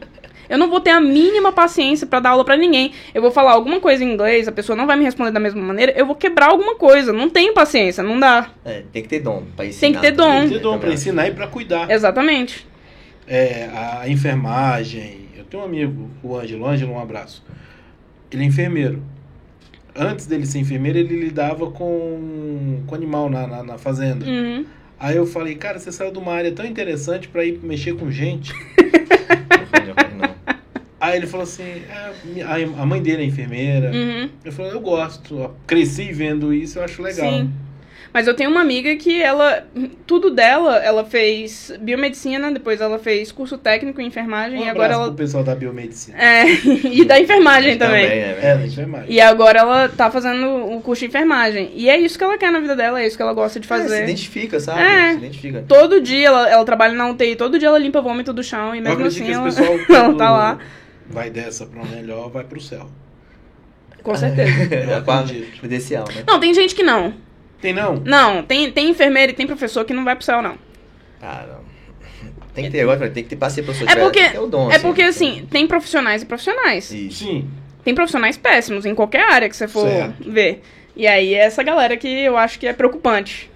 Eu não vou ter a mínima paciência pra dar aula pra ninguém. Eu vou falar alguma coisa em inglês, a pessoa não vai me responder da mesma maneira, eu vou quebrar alguma coisa. Não tenho paciência, não dá. É, tem que ter dom pra ensinar. Tem que ter dom. Tem que ter dom pra ensinar e pra cuidar. Exatamente. É, a enfermagem. Eu tenho um amigo, o Ângelo. Ângelo, um abraço. Ele é enfermeiro. Antes dele ser enfermeiro, ele lidava com, com animal na, na, na fazenda. Uhum. Aí eu falei, cara, você saiu de uma área tão interessante pra ir mexer com gente. Não foi de acordo, não. Aí ele falou assim, é, a, mãe dele é enfermeira. Uhum. Eu falei, eu gosto. Cresci vendo isso, eu acho legal. Sim. Mas eu tenho uma amiga que ela. Tudo dela, ela fez biomedicina, depois ela fez curso técnico em enfermagem Um e agora ela. pro pessoal da biomedicina. É, e da enfermagem também. é, É, da enfermagem. E agora ela tá fazendo o curso de enfermagem. E é isso que ela quer na vida dela, é isso que ela gosta de É, se fazer. identifica, sabe? É. Se identifica. Todo dia ela, ela trabalha na UTI, todo dia ela limpa vômito do chão e mesmo assim ela, pessoal, ela tá lá. Vai dessa pra um melhor, vai pro céu. Com certeza. É a acredito. credencial, né? Não, tem gente que não. Tem não? Não, tem, tem enfermeira e tem professor que não vai pro céu, não. Cara, tem que ter, agora tem que ter pra pessoa É tiver- porque, tem que ter o dom, é porque assim, tem profissionais e profissionais. Isso. Sim. Tem profissionais péssimos em qualquer área que você for Certo. ver. E aí é essa galera que eu acho que é preocupante.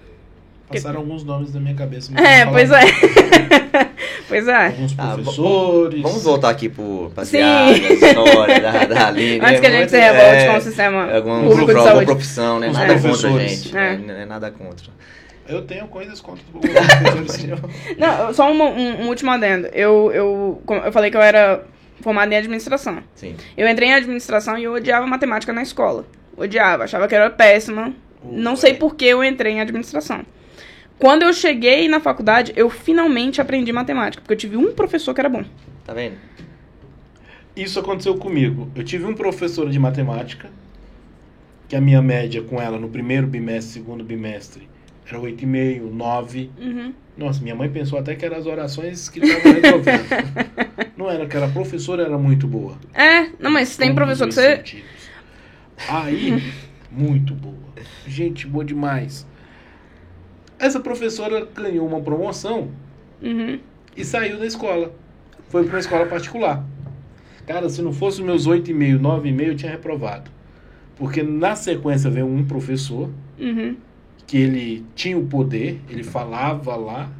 Passaram alguns nomes na minha cabeça. mas É, pois é. pois é. Alguns Tá, professores. Vamos voltar aqui pro Sim. passear, história da, da Aline. Antes que a gente se revolte é, com o sistema Alguma, público de pro- saúde. profissão, né? Os Nada contra, gente. É. Não é nada contra. Eu tenho coisas contra os professores. Não, só um, um- um último adendo. Eu, eu, eu falei que eu era formada em administração. Sim. Eu entrei em administração e eu odiava matemática na escola. Odiava, achava que era péssima. Não sei por que eu entrei em administração. Quando eu cheguei na faculdade, eu finalmente aprendi matemática, porque eu tive um professor que era bom. Tá vendo? Isso aconteceu comigo. Eu tive um professor de matemática, que a minha média com ela no primeiro bimestre, segundo bimestre, era 8,5, 9. Uhum. Nossa, minha mãe pensou até que eram as orações que estavam resolvendo. Não era, que era a professora era muito boa. É, não, mas tem professor que você. sentidos. Aí, muito boa. Gente boa demais. Essa professora ganhou uma promoção Uhum. e saiu da escola. Foi para uma escola particular. Cara, se não fosse os meus 8,5, 9,5, eu tinha reprovado. Porque na sequência veio um professor Uhum. que ele tinha o poder, ele falava lá,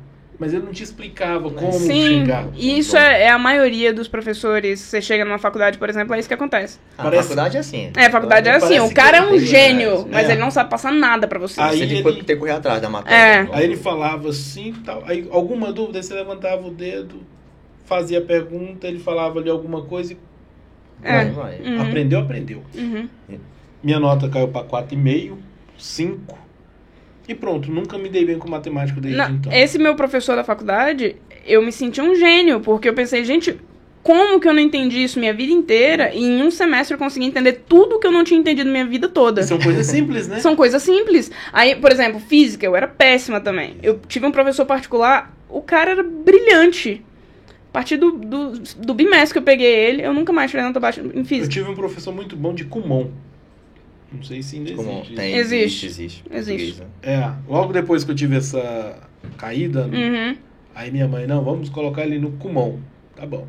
mas ele não te explicava como Sim, chegar. e isso é, é a maioria dos professores. Você chega numa faculdade, por exemplo, é isso que acontece. A Parece- faculdade é assim. É, a faculdade é assim, o cara é um tem- gênio, mas é. ele não sabe passar nada pra você. Aí Você tem ele- que ter que correr atrás da matéria. É. Aí ele falava assim, tal. Aí alguma dúvida, você levantava o dedo, fazia a pergunta, ele falava ali alguma coisa e É. Vai, vai. Uhum. aprendeu, aprendeu. Uhum. Minha nota caiu para 4,5, 5. E pronto, nunca me dei bem com matemática desde Não, então. Esse meu professor da faculdade, eu me senti um gênio, porque eu pensei, gente, como que eu não entendi isso minha vida inteira e em um semestre eu consegui entender tudo que eu não tinha entendido minha vida toda? São coisas simples, né? São coisas simples. Aí, por exemplo, física, eu era péssima também. Eu tive um professor particular, o cara era brilhante. A partir do, do, do bimestre que eu peguei ele, eu nunca mais tirei nota baixa em Eu física. tive um professor muito bom de Kumon. Não sei se ainda Como existe. tem, Existe. existe, existe. Existe. Né? É, logo depois que eu tive essa caída, Uhum. aí minha mãe, não, vamos colocar ele no Kumon. Tá bom.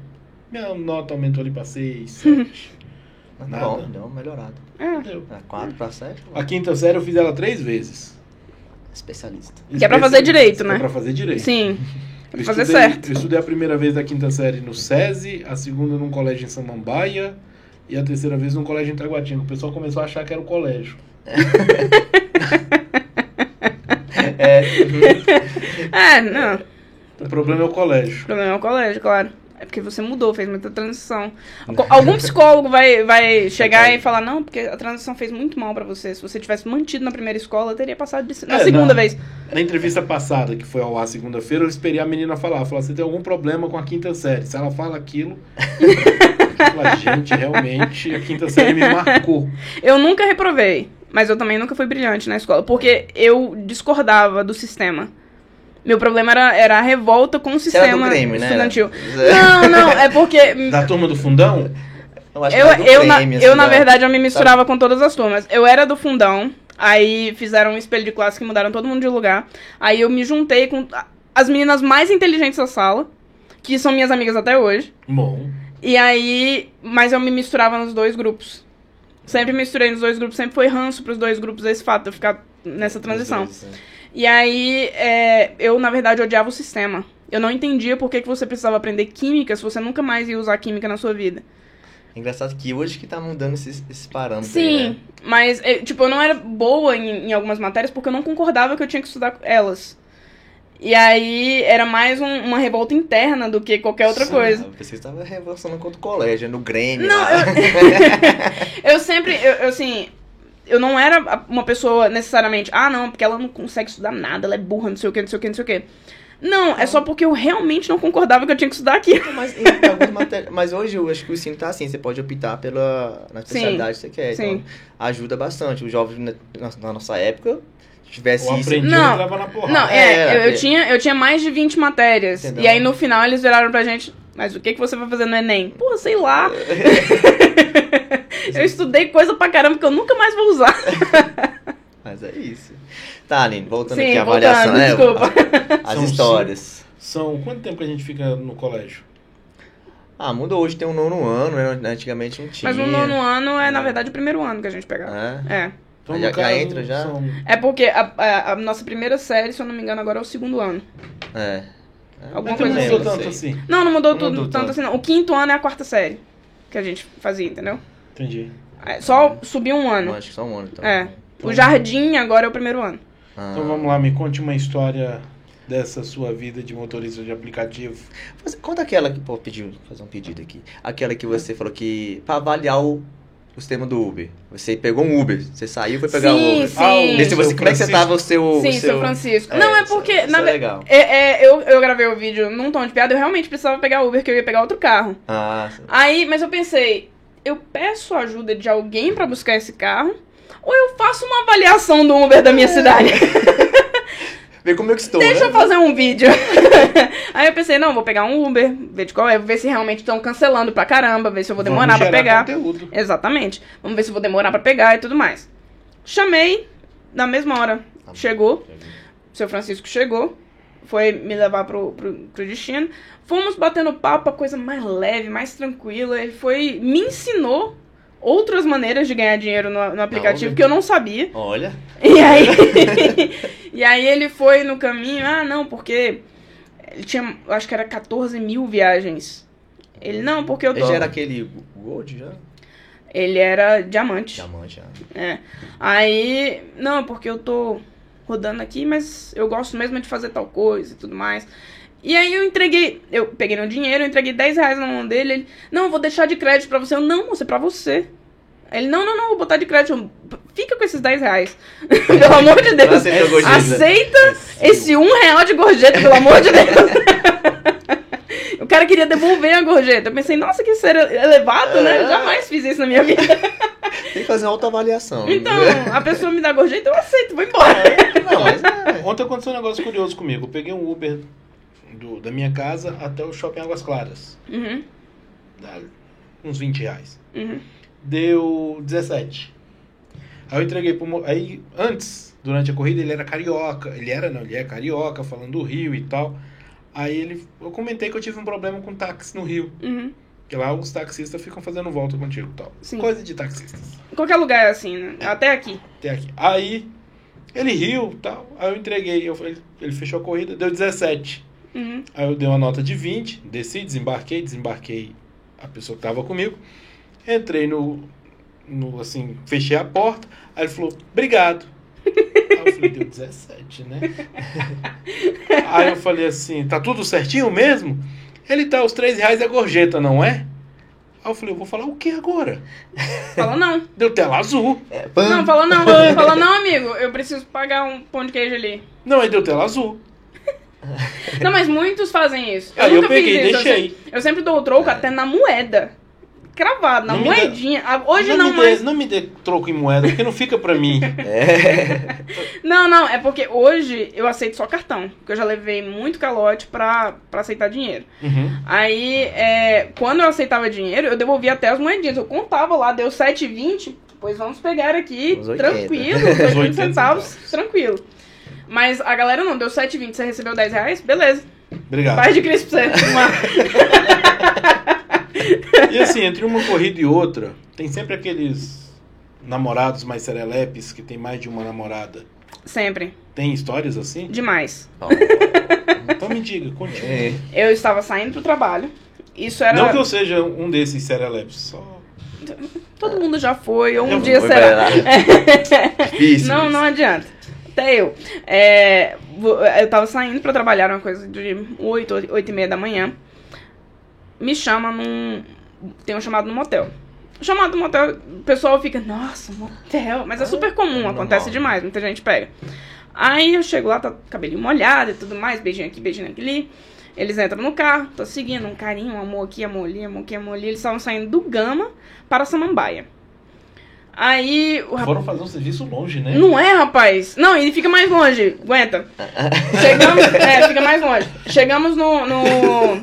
Minha nota aumentou ali pra 6, 7. Mas Nada. Bom, deu uma melhorada. É. Deu. Pra 4, pra 7, A quinta série eu fiz ela três vezes. especialista. Que é pra fazer direito, né? É pra fazer direito. Sim. Eu Pra fazer estudei- certo. Eu estudei a primeira vez da quinta série no SESI, a segunda num colégio em Samambaia e a terceira vez num colégio em Taguatinga. O pessoal começou a achar que era o colégio. É, É, não. O problema é o colégio. O problema é o colégio, claro. É porque você mudou, fez muita transição. Co- Algum psicólogo vai, vai chegar e falar, não, porque a transição fez muito mal pra você. Se você tivesse mantido na primeira escola, eu teria passado de, na É, segunda na- vez. Na entrevista passada, que foi ao ar segunda-feira, eu esperei a menina falar. Falar, você tem algum problema com a quinta série? Se ela fala aquilo... gente, realmente, a quinta série me marcou. Eu nunca reprovei, mas eu também nunca fui brilhante na escola, porque eu discordava do sistema. Meu problema era, era a revolta com o Você era do sistema Grêmio, né? estudantil. Não, não, é porque Da turma do fundão, Eu, acho que Eu, era do eu, na, eu assim, na da- verdade, eu me misturava com todas as turmas. Eu era do fundão, aí fizeram um espelho de classe que mudaram todo mundo de lugar. Aí eu me juntei com as meninas mais inteligentes da sala, que são minhas amigas até hoje. bom, E aí, mas eu me misturava nos dois grupos. Sempre misturei nos dois grupos, sempre foi ranço pros dois grupos esse fato de eu ficar nessa transição. Dois, né? E aí, é, eu, na verdade, odiava o sistema. Eu não entendia por que, que você precisava aprender química se você nunca mais ia usar química na sua vida. Engraçado que hoje que tá mudando esses, esses parâmetros. aí, Sim, né? mas, é, tipo, eu não era boa em, em algumas matérias porque eu não concordava que eu tinha que estudar elas. E aí, era mais um- uma revolta interna do que qualquer outra Sim, coisa. Eu você tava revolucionando contra o colégio, no Grêmio. Não, lá. Eu sempre, eu, eu, assim, eu não era uma pessoa necessariamente, ah, não, porque ela não consegue estudar nada, ela é burra, não sei o que, não sei o que, não sei o que. Não, é só porque eu realmente não concordava que eu tinha que estudar aqui. Mas, matérias- mas hoje eu acho que o ensino tá assim, você pode optar pela na especialidade que você quer. sim. Então, ajuda bastante. Os jovens na, na- na nossa época, tivesse Ou isso. Não. e leva na porrada. Não, é, É, eu, eu é. tinha, eu tinha mais de 20 matérias. Entendeu? E aí no final eles viraram pra gente, mas o que, que você vai fazer no Enem? Pô, sei lá. eu estudei coisa pra caramba que eu nunca mais vou usar. Mas é isso. Tá, Aline, voltando Sim, aqui à voltando, avaliação. é, desculpa. as São histórias. São quanto tempo que a gente fica no colégio? Ah, mudou hoje, tem um nono ano, né? Antigamente não tinha. Mas o nono ano é, na verdade, o primeiro ano que a gente pegava. É. É. Então, Já- já entra já? são- É porque a, a- a nossa primeira série, se eu não me engano, agora é o segundo ano. É. Alguma Então coisa não assim. mudou tanto sei. assim. Não, não mudou Não tudo mudou tanto tanto. assim, não. O quinto ano é a quarta série que a gente fazia, entendeu? Entendi. É, Só subiu um Não, ano. acho que só um ano, então. É. O jardim agora é o primeiro ano. Ah. Então vamos lá, me conte uma história dessa sua vida de motorista de aplicativo. Você- Conta aquela que, pô, pediu, fazer um pedido aqui. Aquela que você falou que, pra avaliar o, o sistema do Uber. Você pegou um Uber, você saiu e foi pegar sim, um Uber. sim. Ah, você, como é que você tava o seu... Sim, o seu Francisco. É, não, é isso- porque, isso na é ve- legal. é, é, eu, eu gravei o vídeo num tom de piada, eu realmente precisava pegar Uber, que eu ia pegar outro carro. Ah, Aí, mas eu pensei, eu peço ajuda de alguém pra buscar esse carro, ou eu faço uma avaliação do Uber da minha cidade. vê como eu que estou, Deixa né? eu fazer um vídeo. Aí eu pensei, não, vou pegar um Uber, ver de qual é, ver se realmente estão cancelando pra caramba, ver se eu vou demorar Vamos pra pegar. Conteúdo. Exatamente. Vamos ver se eu vou demorar pra pegar e tudo mais. Chamei, na mesma hora, chegou. seu Francisco chegou, foi me levar pro, pro, pro destino. Fomos batendo papo, a coisa mais leve, mais tranquila. Ele foi, me ensinou outras maneiras de ganhar dinheiro no, no aplicativo Uber. que eu não sabia. Olha, E aí, e aí ele foi no caminho, ah, não, porque ele tinha, acho que era 14 mil viagens. Ele, não, porque eu ele tô... já era aquele Gold, já? Ele era diamante. Diamante, já. É. Aí, não, porque eu tô rodando aqui, mas eu gosto mesmo de fazer tal coisa e tudo mais. E aí eu entreguei, eu peguei meu dinheiro, eu entreguei 10 reais na mão dele. Ele, não, eu vou deixar de crédito pra você. Eu, não, moça, é pra você. Ele, não, não, não, vou botar de crédito. Eu, Fica com esses 10 reais. pelo amor de Deus. Aceita esse um real de gorjeta, pelo amor de Deus. o cara queria devolver a gorjeta. Eu pensei, nossa, que ser elevado, né? É. Jamais fiz isso na minha vida. Tem que fazer uma autoavaliação. Então, a pessoa me dá gorjeta, eu aceito, vou embora. Não, mas é. Ontem aconteceu um negócio curioso comigo. Eu peguei um Uber do- da minha casa até o shopping Águas Claras. Uhum, Dá uns 20 reais. uhum. Deu 17. Aí eu entreguei pro. Aí, antes, durante a corrida, ele era carioca. Ele era, não, ele é carioca, falando do Rio e tal. Aí ele. Eu comentei que eu tive um problema com táxi no Rio. Uhum. Que lá os taxistas ficam fazendo volta contigo e tal. Sim. Coisa de taxistas. Qualquer lugar é assim, né? Até aqui. Até aqui. Aí ele riu e tal. Aí eu entreguei. Eu, falei- ele fechou a corrida, deu 17. Uhum. Aí eu dei uma nota de 20, desci, desembarquei, desembarquei a pessoa que tava comigo. Entrei no, no assim, fechei a porta. Aí ele falou, obrigado. Aí eu falei, deu 17, né? Aí eu falei assim, tá tudo certinho mesmo? Ele tá, os 3 reais é gorjeta, não é? Aí eu falei, eu vou falar o que agora? Fala não. Deu tela azul. É. Não, fala não. Fala não, amigo. Eu preciso pagar um pão de queijo ali. Não, aí deu tela azul. Não, mas muitos fazem isso. Eu nunca peguei fiz isso. Eu deixei. sempre, eu sempre dou o troco até na moeda. Cravado, na Não me dê- moedinha. Ah, Hoje não, me mais. dê, não me dê troco em moeda, porque não fica pra mim. É. Não, não, é porque hoje eu aceito só cartão. Porque eu já levei muito calote pra, pra aceitar dinheiro. Uhum. Aí, é, quando eu aceitava dinheiro, eu devolvia até as moedinhas. Eu contava lá, deu 7,20. Pois vamos pegar aqui, Uns 80. tranquilo, Uns 80 80 centavos, centavos. tranquilo. Mas a galera não, deu 7,20, você recebeu 10 reais? Beleza. Obrigado. Paz de Cristo pra você. Uma- E assim, entre uma corrida e outra, tem sempre aqueles namorados mais serelepes que tem mais de uma namorada. Sempre. Tem histórias assim? Demais. Então me diga, continua. É. Eu estava saindo pro trabalho. Isso era. Não que eu seja um desses serelepes, só. Todo mundo já foi, ou um Já dia será. lá. Difícil. Não, não adianta. Eu. É, eu tava saindo pra trabalhar, uma coisa de 8, 8 e meia da manhã. Me chama num. Tem um chamado no motel. chamado do motel, o pessoal fica, nossa, motel. Mas é super comum, normal. acontece demais, muita gente pega. Aí eu chego lá, tá cabelinho molhado e tudo mais, beijinho aqui, beijinho ali. Eles entram no carro, tô seguindo, um carinho, um amor aqui, amor ali, amor aqui, amor ali. Eles estavam saindo do Gama para Samambaia. Aí o rapaz. Foram fazer um serviço longe, né? Não é, rapaz. Não, ele fica mais longe. Aguenta. Chegamos. é, fica mais longe. Chegamos no, no.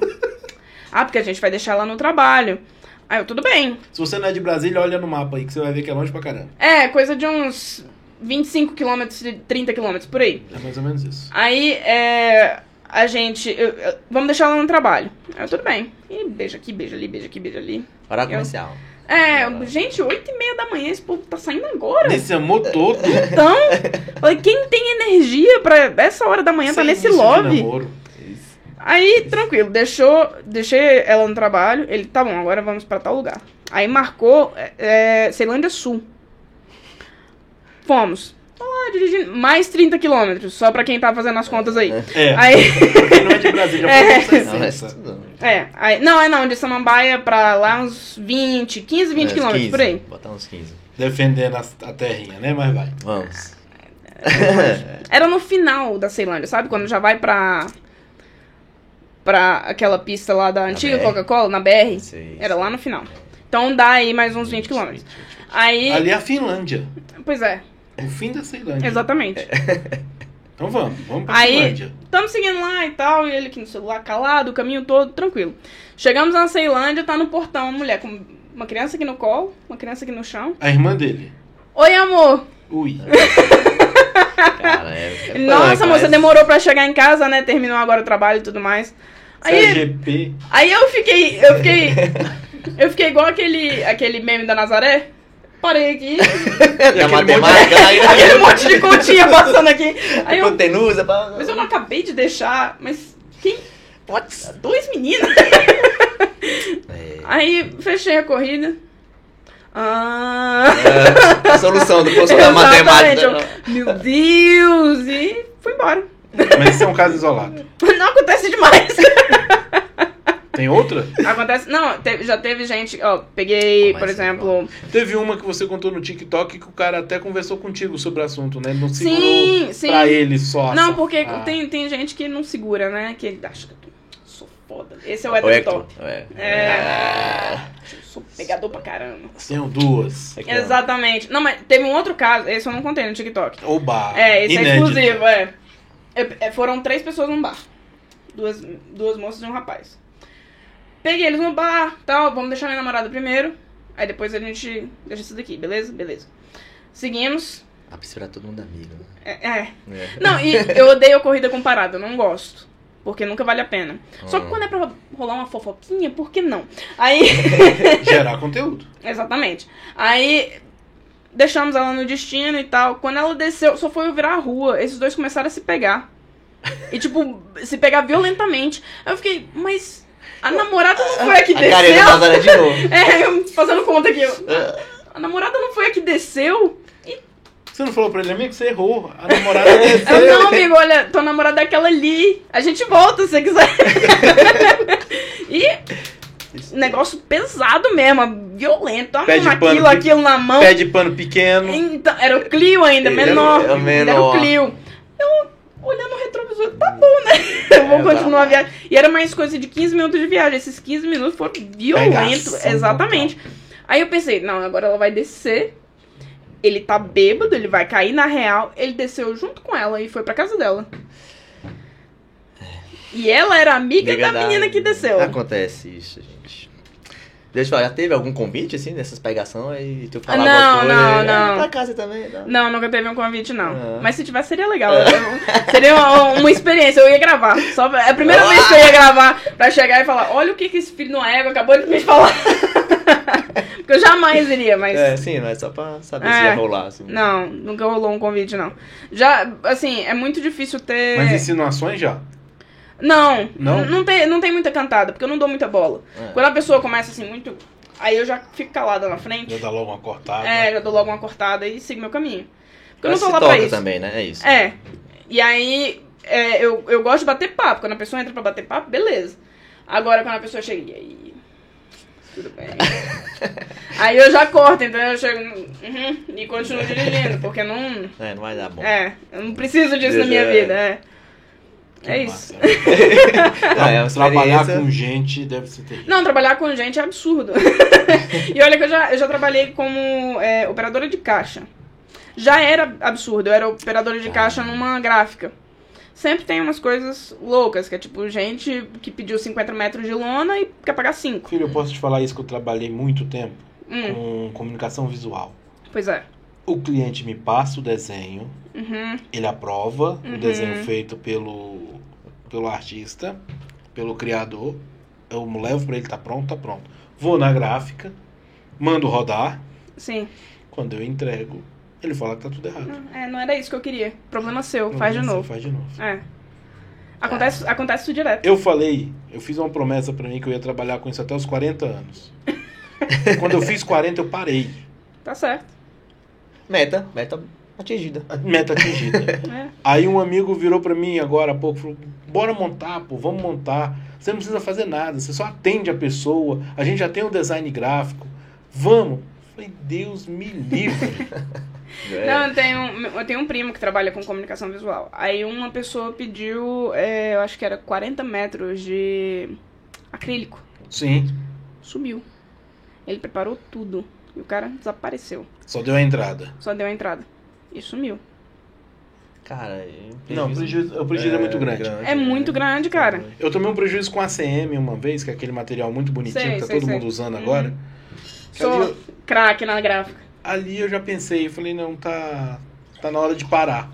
Ah, porque a gente vai deixar lá no trabalho. Aí eu, tudo bem. Se você não é de Brasília, olha no mapa aí que você vai ver que é longe pra caramba. É, coisa de uns 25 quilômetros, 30 quilômetros por aí. É mais ou menos isso. Aí, é. A gente. eu- eu- vamos deixar lá no trabalho. Aí eu, tudo bem. E beija aqui, beija ali, beija aqui, beija ali. Horário comercial. É, gente, 8 e meia da manhã, esse povo tá saindo agora. Nesse amor todo. Então, quem tem energia pra essa hora da manhã tá sem nesse de lobby? namoro. Aí, tranquilo, deixou, deixei ela no trabalho. Ele, tá bom, agora vamos pra tal lugar. Aí marcou é, é, Ceilândia Sul. Fomos. Tô lá dirigindo. Mais 30 quilômetros, só pra quem tá fazendo as contas aí. É, Aí. quem não é de Brasília, É. foi Não, é 60. tudo. É, aí, não, é não, de Samambaia pra lá uns 20, 15, 20 É, quilômetros 15, por aí. Botar uns 15. Defendendo a, a terrinha, né? Mas vai. Vamos. Era no final da Ceilândia, sabe? Quando já vai pra. pra aquela pista lá da antiga? Coca-Cola, na BR. Sei, Era lá no final. Então dá aí mais uns 20 quilômetros. Aí. Ali é a Finlândia. Pois é, O fim da Ceilândia. exatamente. Então vamos, vamos pra Aí, Finlândia. estamos seguindo lá e tal, e ele aqui no celular calado, o caminho todo, tranquilo. Chegamos na Ceilândia, tá no portão, uma mulher com uma criança aqui no colo, uma criança aqui no chão. A irmã dele. Oi, amor! Ui. Cara, é, é Nossa, punk, moça, mas- demorou pra chegar em casa, né? Terminou agora o trabalho e tudo mais. Aí, CGP. aí eu fiquei, eu fiquei, eu fiquei igual aquele, aquele meme da Nazaré. Parei aqui, E a matemática lá, aquele monte de continha passando aqui. Aí eu, Hipotenusa, pá. mas eu não acabei de deixar, mas quem? Putz. Dois meninos? É. Aí fechei a corrida. Ah. É, a solução do professor da matemática. Eu, Meu Deus! E fui embora. Mas isso é um caso isolado. Não acontece demais. Tem outra? Acontece. Não, teve- já teve gente. Ó, peguei, por assim, exemplo. Teve uma que você contou no TikTok que o cara até conversou contigo sobre o assunto, né? Ele não Sim, segurou sim. pra ele só. Não, porque Ah. tem, tem gente que não segura, né? Que ele acha que eu sou foda. Esse é o O Edson Hector. Top. É. É. Eu sou pegador pra caramba. Tenho duas. Ó. Exatamente. Não, mas teve um outro caso, esse eu não contei no TikTok. Oba. É, esse é inédito. exclusivo, é. É, é, Foram três pessoas num bar. Duas, duas moças e um rapaz. Peguei eles no bar, tal, vamos deixar minha namorada primeiro. Aí depois a gente deixa isso daqui, beleza? Beleza. Seguimos. Ah, pra esperar todo mundo amigo. né? É, é. É. Não, e eu odeio a corrida comparada, eu não gosto. Porque nunca vale a pena. Só que Hum. quando é pra rolar uma fofoquinha, por que não? Aí. Gerar conteúdo. Exatamente. Aí deixamos ela no destino e tal. Quando ela desceu, só foi eu virar a rua. Esses dois começaram a se pegar. E, tipo, se pegar violentamente. Aí eu fiquei, mas a namorada não foi a que A carinha da desceu? Nazaré de novo. É, eu fazendo conta aqui. eu, A namorada não foi a que desceu? Você não falou pra ele, amigo, você errou. A namorada Eu, desceu. não, amigo, olha, tua namorada é aquela ali. A gente volta se você quiser. e negócio pesado mesmo, violento. Pé de pano que- aquilo na mão. Pé de pano pequeno. Então, era o Clio ainda, menor. é o menor. Era o Clio. Eu, olhando o retrovisor, tá bom, né? Eu vou É, continuar a viagem. E era mais coisa de 15 minutos de viagem. Esses 15 minutos foram violentos. Pegação Exatamente. Aí eu pensei, não, agora ela vai descer. Ele tá bêbado, ele vai cair na real. Ele desceu junto com ela e foi pra casa dela. E ela era amiga Amiga da menina que desceu. Acontece isso, gente. Deixa eu falar, já teve algum convite, assim, dessas pegações aí? Tu falar Não, coisa? não, É, não. Pra casa também, não. Não, nunca teve um convite, não. Ah. Mas se tivesse, seria legal. Eu- seria uma, uma experiência. Eu ia gravar. Só, é a primeira vez que eu ia gravar pra chegar e falar: olha o que, que esse filho no ego acabou de me falar. Porque eu jamais iria, mas. É, sim, mas só pra saber se É. ia rolar, assim. Não, nunca rolou um convite, não. Já, assim, é muito difícil ter. Mas insinuações já. Não, Não? não, tem, não tem muita cantada, porque eu não dou muita bola. É. Quando a pessoa começa assim, muito. Aí eu já fico calada na frente. Já dá logo uma cortada. É, já dou logo uma cortada e sigo meu caminho. Porque eu não Mas tô lá pra isso. também, né? É isso. É. E aí, é, eu, eu gosto de bater papo. Quando a pessoa entra pra bater papo, beleza. Agora, quando a pessoa chega. E aí? Tudo bem. Aí eu já corto, então eu chego uhum, e continuo dirigindo, porque não. É, não vai dar bom. É, eu não preciso disso na Deixa- minha é. vida, é. Que É isso. massa. Ah, é uma Trabalhar com gente deve ser terrível. Não, trabalhar com gente é absurdo. e olha que eu já, eu já trabalhei como é, operadora de caixa. Já era absurdo, eu era operadora de caixa numa gráfica. Sempre tem umas coisas loucas, que é tipo gente que pediu 50 metros de lona e quer pagar 5. Filho, eu posso te falar isso que eu trabalhei muito tempo Hum, com comunicação visual. pois é. O cliente me passa o desenho, Uhum, ele aprova Uhum. o desenho feito pelo, pelo artista, pelo criador. Eu levo pra ele, tá pronto, tá pronto. Vou na gráfica, mando rodar. sim. Quando eu entrego, ele fala que tá tudo errado. Não, é, não era isso que eu queria. Problema seu, faz de novo. Faz de novo. É. Acontece, acontece isso direto. Eu falei, eu fiz uma promessa pra mim que eu ia trabalhar com isso até os 40 anos. Quando eu fiz 40, eu parei. Tá certo. Meta, meta atingida. Meta atingida. É. Aí um amigo virou pra mim agora há pouco, falou: "Bora montar, pô, vamos montar. Você não precisa fazer nada, você só atende a pessoa. A gente já tem o design gráfico. Vamos." Eu Falei: "Deus me livre." É. Não, eu tenho, eu tenho um primo que trabalha com comunicação visual. Aí uma pessoa pediu, é, eu acho que era 40 metros de acrílico. Sim, Sumiu. Ele preparou tudo. E o cara desapareceu. só deu a entrada. Só deu a entrada. E sumiu. Cara, é um Não, o prejuízo, o prejuízo é, muito grande. É muito grande, cara. Eu tomei um prejuízo com a ACM uma vez, que é aquele material muito bonitinho Sei, que tá sei, todo sei. mundo usando Uhum. agora. Que ali, Sou eu, craque na gráfica. ali eu já pensei, eu falei, não, tá, tá na hora de parar.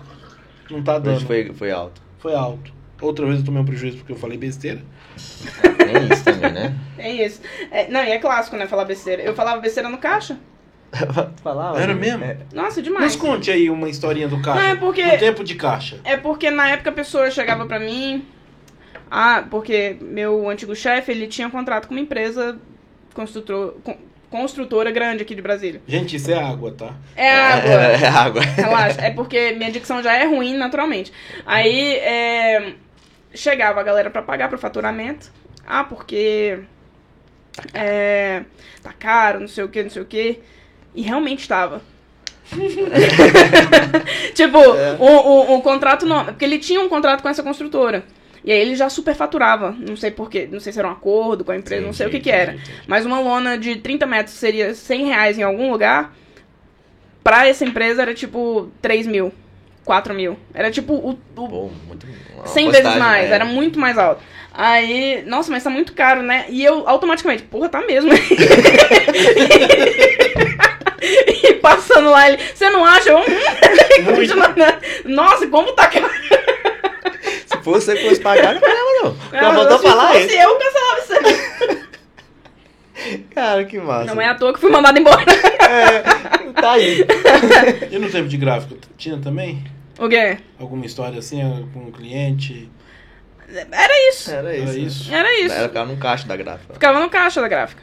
Não tá dando. Hoje foi, foi alto. Foi alto. Outra vez eu tomei um prejuízo porque eu falei besteira. Tem isso também, né? É isso. É, não, e é clássico, né? Falar besteira. Eu falava besteira no caixa. Falava. Era né? mesmo? É. Nossa, Nos demais. conte aí uma historinha do caixa. Não, é porque- No tempo de caixa. É porque na época a pessoa chegava pra mim. Ah, porque meu antigo chefe, ele tinha um contrato com uma empresa construtor, con- construtora grande aqui de Brasília. Gente, isso é água, tá? É água. É, é água. Relaxa. É porque minha dicção já é ruim naturalmente. Aí é, chegava a galera pra pagar pro faturamento. Ah, porque é, tá caro, não sei o que, não sei o que. E realmente estava. tipo, o, o, o contrato não. Porque ele tinha um contrato com essa construtora. E aí ele já superfaturava. Não sei porquê. Não sei se era um acordo com a empresa, não sei o que que era. Mas uma lona de 30 metros seria 100 reais em algum lugar. Pra essa empresa era tipo 3 mil, 4 mil. Era tipo o, o Pô, muito. uma 100 vezes mais, né? era muito mais alto. Aí, nossa, mas tá muito caro, né? E eu automaticamente, porra, tá mesmo. e passando lá, ele, você não acha? Eu, "Hum." Nossa, como tá caro. Se fosse você que fosse pagar, não pagava, não. Ah, voltou a se falar fosse isso. eu cancelava isso. Cara, que massa. Não é à toa que fui mandado embora. É, tá aí. E no tempo de gráfico, tinha também O quê? alguma história assim com um cliente? Era isso. Era isso. Era né? isso. Era isso. Era ficar num caixa da gráfica. Ficava no caixa da gráfica.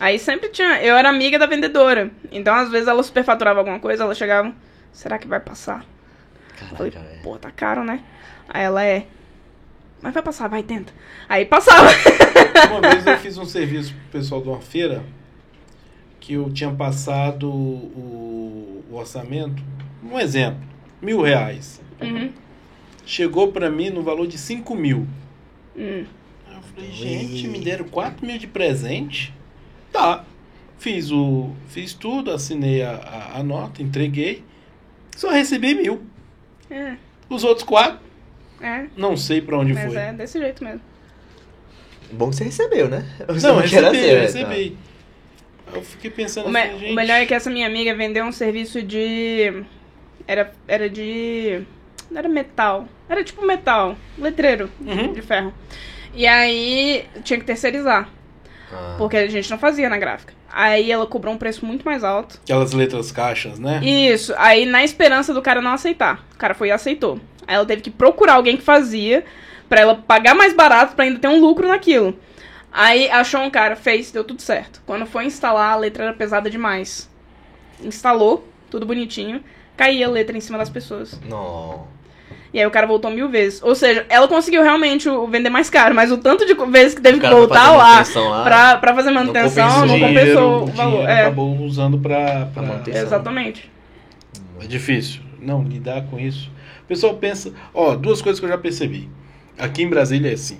Aí sempre tinha. Eu era amiga da vendedora. Então, às vezes, ela superfaturava alguma coisa, ela chegava. Será que vai passar? Falei, Caraca, velho. pô, tá caro, né? Aí ela é. Mas vai passar, vai, tenta. Aí passava. Uma vez eu fiz um serviço pro pessoal de uma feira que eu tinha passado o, o orçamento, um exemplo, mil reais. Uhum. Chegou pra mim no valor de cinco mil. Hum. Aí eu falei, gente, me deram 4 mil de presente? Tá. Fiz o. Fiz tudo, assinei a, a, a nota, entreguei. Só recebi mil. É, Os outros quatro, é. não sei pra onde Mas foi. é desse jeito mesmo. Bom que você recebeu, né? Você Não, quer recebi, né? recebi. Eu fiquei pensando O, me- assim, gente. o melhor é que essa minha amiga vendeu um serviço de. Era, era de. Não era metal. Era tipo metal. Letreiro Uhum. de ferro. E aí tinha que terceirizar. Ah. Porque a gente não fazia na gráfica. Aí ela cobrou um preço muito mais alto. Aquelas letras caixas, né? Isso. Aí na esperança do cara não aceitar. O cara foi e aceitou. Aí ela teve que procurar alguém que fazia pra ela pagar mais barato pra ainda ter um lucro naquilo. Aí achou um cara, fez, deu tudo certo. Quando foi instalar, a letra era pesada demais. Instalou, tudo bonitinho. Caía a letra em cima das pessoas. Não. E aí o cara voltou mil vezes. Ou seja, ela conseguiu realmente o- vender mais caro, mas o tanto de vezes que teve que voltar lá lá. pra, pra fazer manutenção, compensou. não dinheiro, compensou o o valor. É, acabou usando pra... Pra pra... manutenção. exatamente. É difícil. Não, lidar com isso. O pessoal pensa... Ó, duas coisas que eu já percebi. Aqui em Brasília é assim.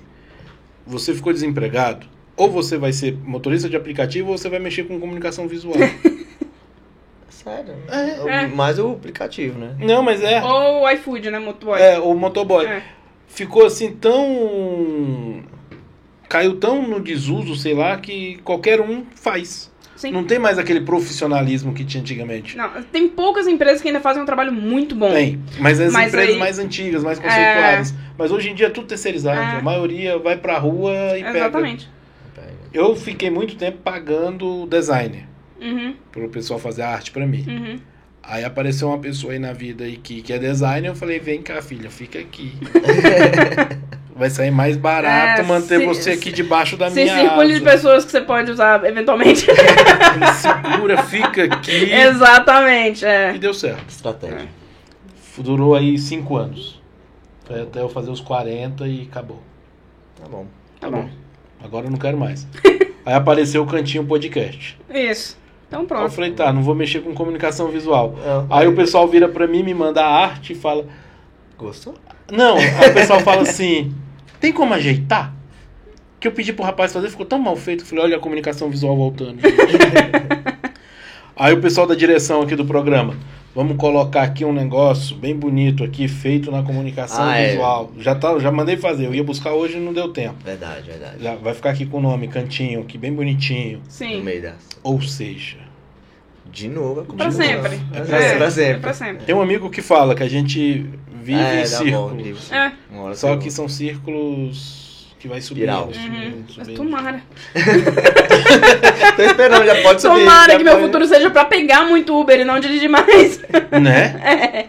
Você ficou desempregado, ou você vai ser motorista de aplicativo, ou você vai mexer com comunicação visual. Sério? É. É. Mais o aplicativo, né? Não, mas é... Ou o iFood, né, motoboy? É, o motoboy. É. Ficou assim tão. Caiu tão no desuso, sei lá, que qualquer um faz. Sim. Não tem mais aquele profissionalismo que tinha antigamente. Não, tem poucas empresas que ainda fazem um trabalho muito bom. Tem, mas as Mas empresas aí- mais antigas, mais conceituadas. Mas hoje em dia é tudo terceirizado. É. A maioria vai pra rua e pega. Exatamente. Eu fiquei muito tempo pagando designer. Uhum, Pro pessoal fazer a arte pra mim. uhum. Aí apareceu uma pessoa aí na vida aí que, que é designer, eu falei, vem cá, filha, fica aqui. Vai sair mais barato É, manter se- você aqui debaixo da Se minha circule de asa. pessoas que você pode usar eventualmente. Me segura, fica aqui. Exatamente, E é. deu certo. Estratégia. Durou aí cinco anos. Foi até eu fazer os 40 e acabou. Tá bom. Tá bom. Agora eu não quero mais. Aí apareceu o Cantinho Podcast. Isso. Então Aí Eu pronto. falei, tá, não vou mexer com comunicação visual. É. Aí o pessoal vira pra mim, me manda a arte e fala... Gostou? Não, aí o pessoal fala assim, tem como ajeitar? Que eu pedi pro rapaz fazer, ficou tão mal feito. Eu falei, olha a comunicação visual voltando. aí o pessoal da direção aqui do programa, vamos colocar aqui um negócio bem bonito aqui, feito na comunicação Ah, é. visual. Já, tá, já mandei fazer, eu ia buscar hoje e não deu tempo. Verdade, verdade. Já vai ficar aqui com o nome, cantinho, aqui bem bonitinho. No Sim. meio dessa. Ou seja, De novo, é como Pra sempre. É, É, pra É sempre. pra sempre. tem um amigo que fala que a gente vive É, em círculos. É. Hora Só que são círculos que vai Espiral. subindo, Uhum. subindo. Tomara. Tô esperando, já pode subir. Tomara que meu pode- futuro seja pra pegar muito Uber e não dirigir mais. Né?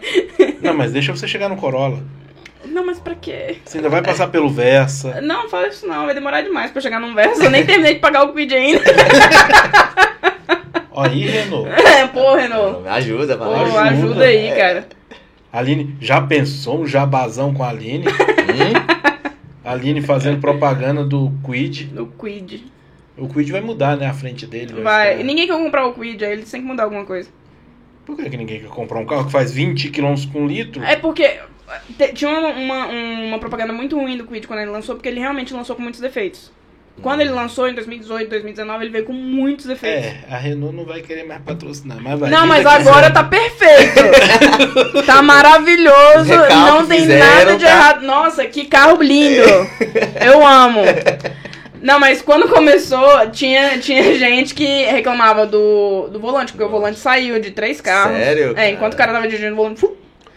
Não, mas deixa você chegar no Corolla. Não, mas pra quê? Você ainda vai passar pelo Versa. Não, fala isso não, vai demorar demais pra chegar num verso. Eu nem terminei de pagar o quid ainda. Ó, aí, Renault. É, Pô, Renault. Ajuda, Pô, vai. ajuda. ajuda aí, cara. Aline, já pensou um jabazão com a Aline? Aline fazendo propaganda do Quid. O quid. O Quid vai mudar, né? A frente dele. Vai. ficar- Ninguém quer comprar o quid, aí eles têm que mudar alguma coisa. Por que, que ninguém quer comprar um carro que faz 20 km com litro? É porque tinha uma, uma, uma propaganda muito ruim do Quid quando ele lançou, porque ele realmente lançou com muitos defeitos. Quando ele lançou em 2018, 2019, ele veio com muitos defeitos. É, a Renault não vai querer mais patrocinar, mas vai. Não, mas agora tá perfeito. tá maravilhoso. Não tem fizeram, nada de tá? errado. Nossa, que carro lindo. Eu amo. Não, mas quando começou, tinha, tinha gente que reclamava do, do volante, porque o volante saiu de três carros. Sério, É, enquanto o cara tava dirigindo o volante.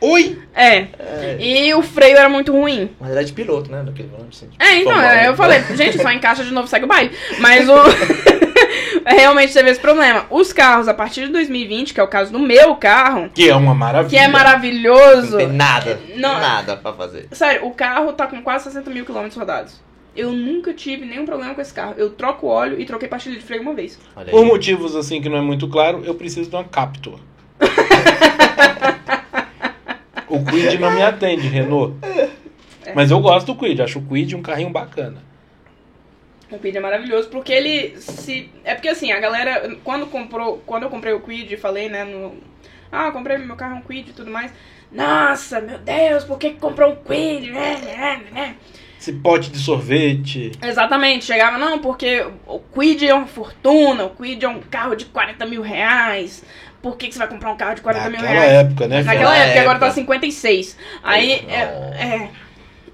Oi! É. É, E o freio era muito ruim. mas era de piloto, né? Daquele volante assim. tipo, É, então, é, eu falei, gente, só encaixa de novo, segue o baile. Mas o. Realmente teve esse problema. Os carros, a partir de 2020, que é o caso do meu carro, Que é uma maravilha. que é maravilhoso. Não tem nada. Não. Nada pra fazer. Sério, o carro tá com quase 60 mil quilômetros rodados. Eu nunca tive nenhum problema com esse carro. Eu troco o óleo e troquei pastilha de freio uma vez. Por motivos assim que não é muito claro, eu preciso de uma Captur. o Quid não me atende, Renault. Mas eu gosto do Quid, acho o Quid um carrinho bacana. O Quid é maravilhoso porque ele se. É porque assim, a galera, quando comprou. Quando eu comprei o Quid, falei, né, no. Ah, eu comprei meu carro um Quid e tudo mais. Nossa, meu Deus, por que que comprou um Quid? Esse pote de sorvete. Exatamente, chegava, não, porque o Quid é uma fortuna, o Quid é um carro de 40 mil reais. Por que, que você vai comprar um carro de 40 mil Naquela reais? época, né, Naquela? Naquela época, agora época. tá 56. Aí, é, é.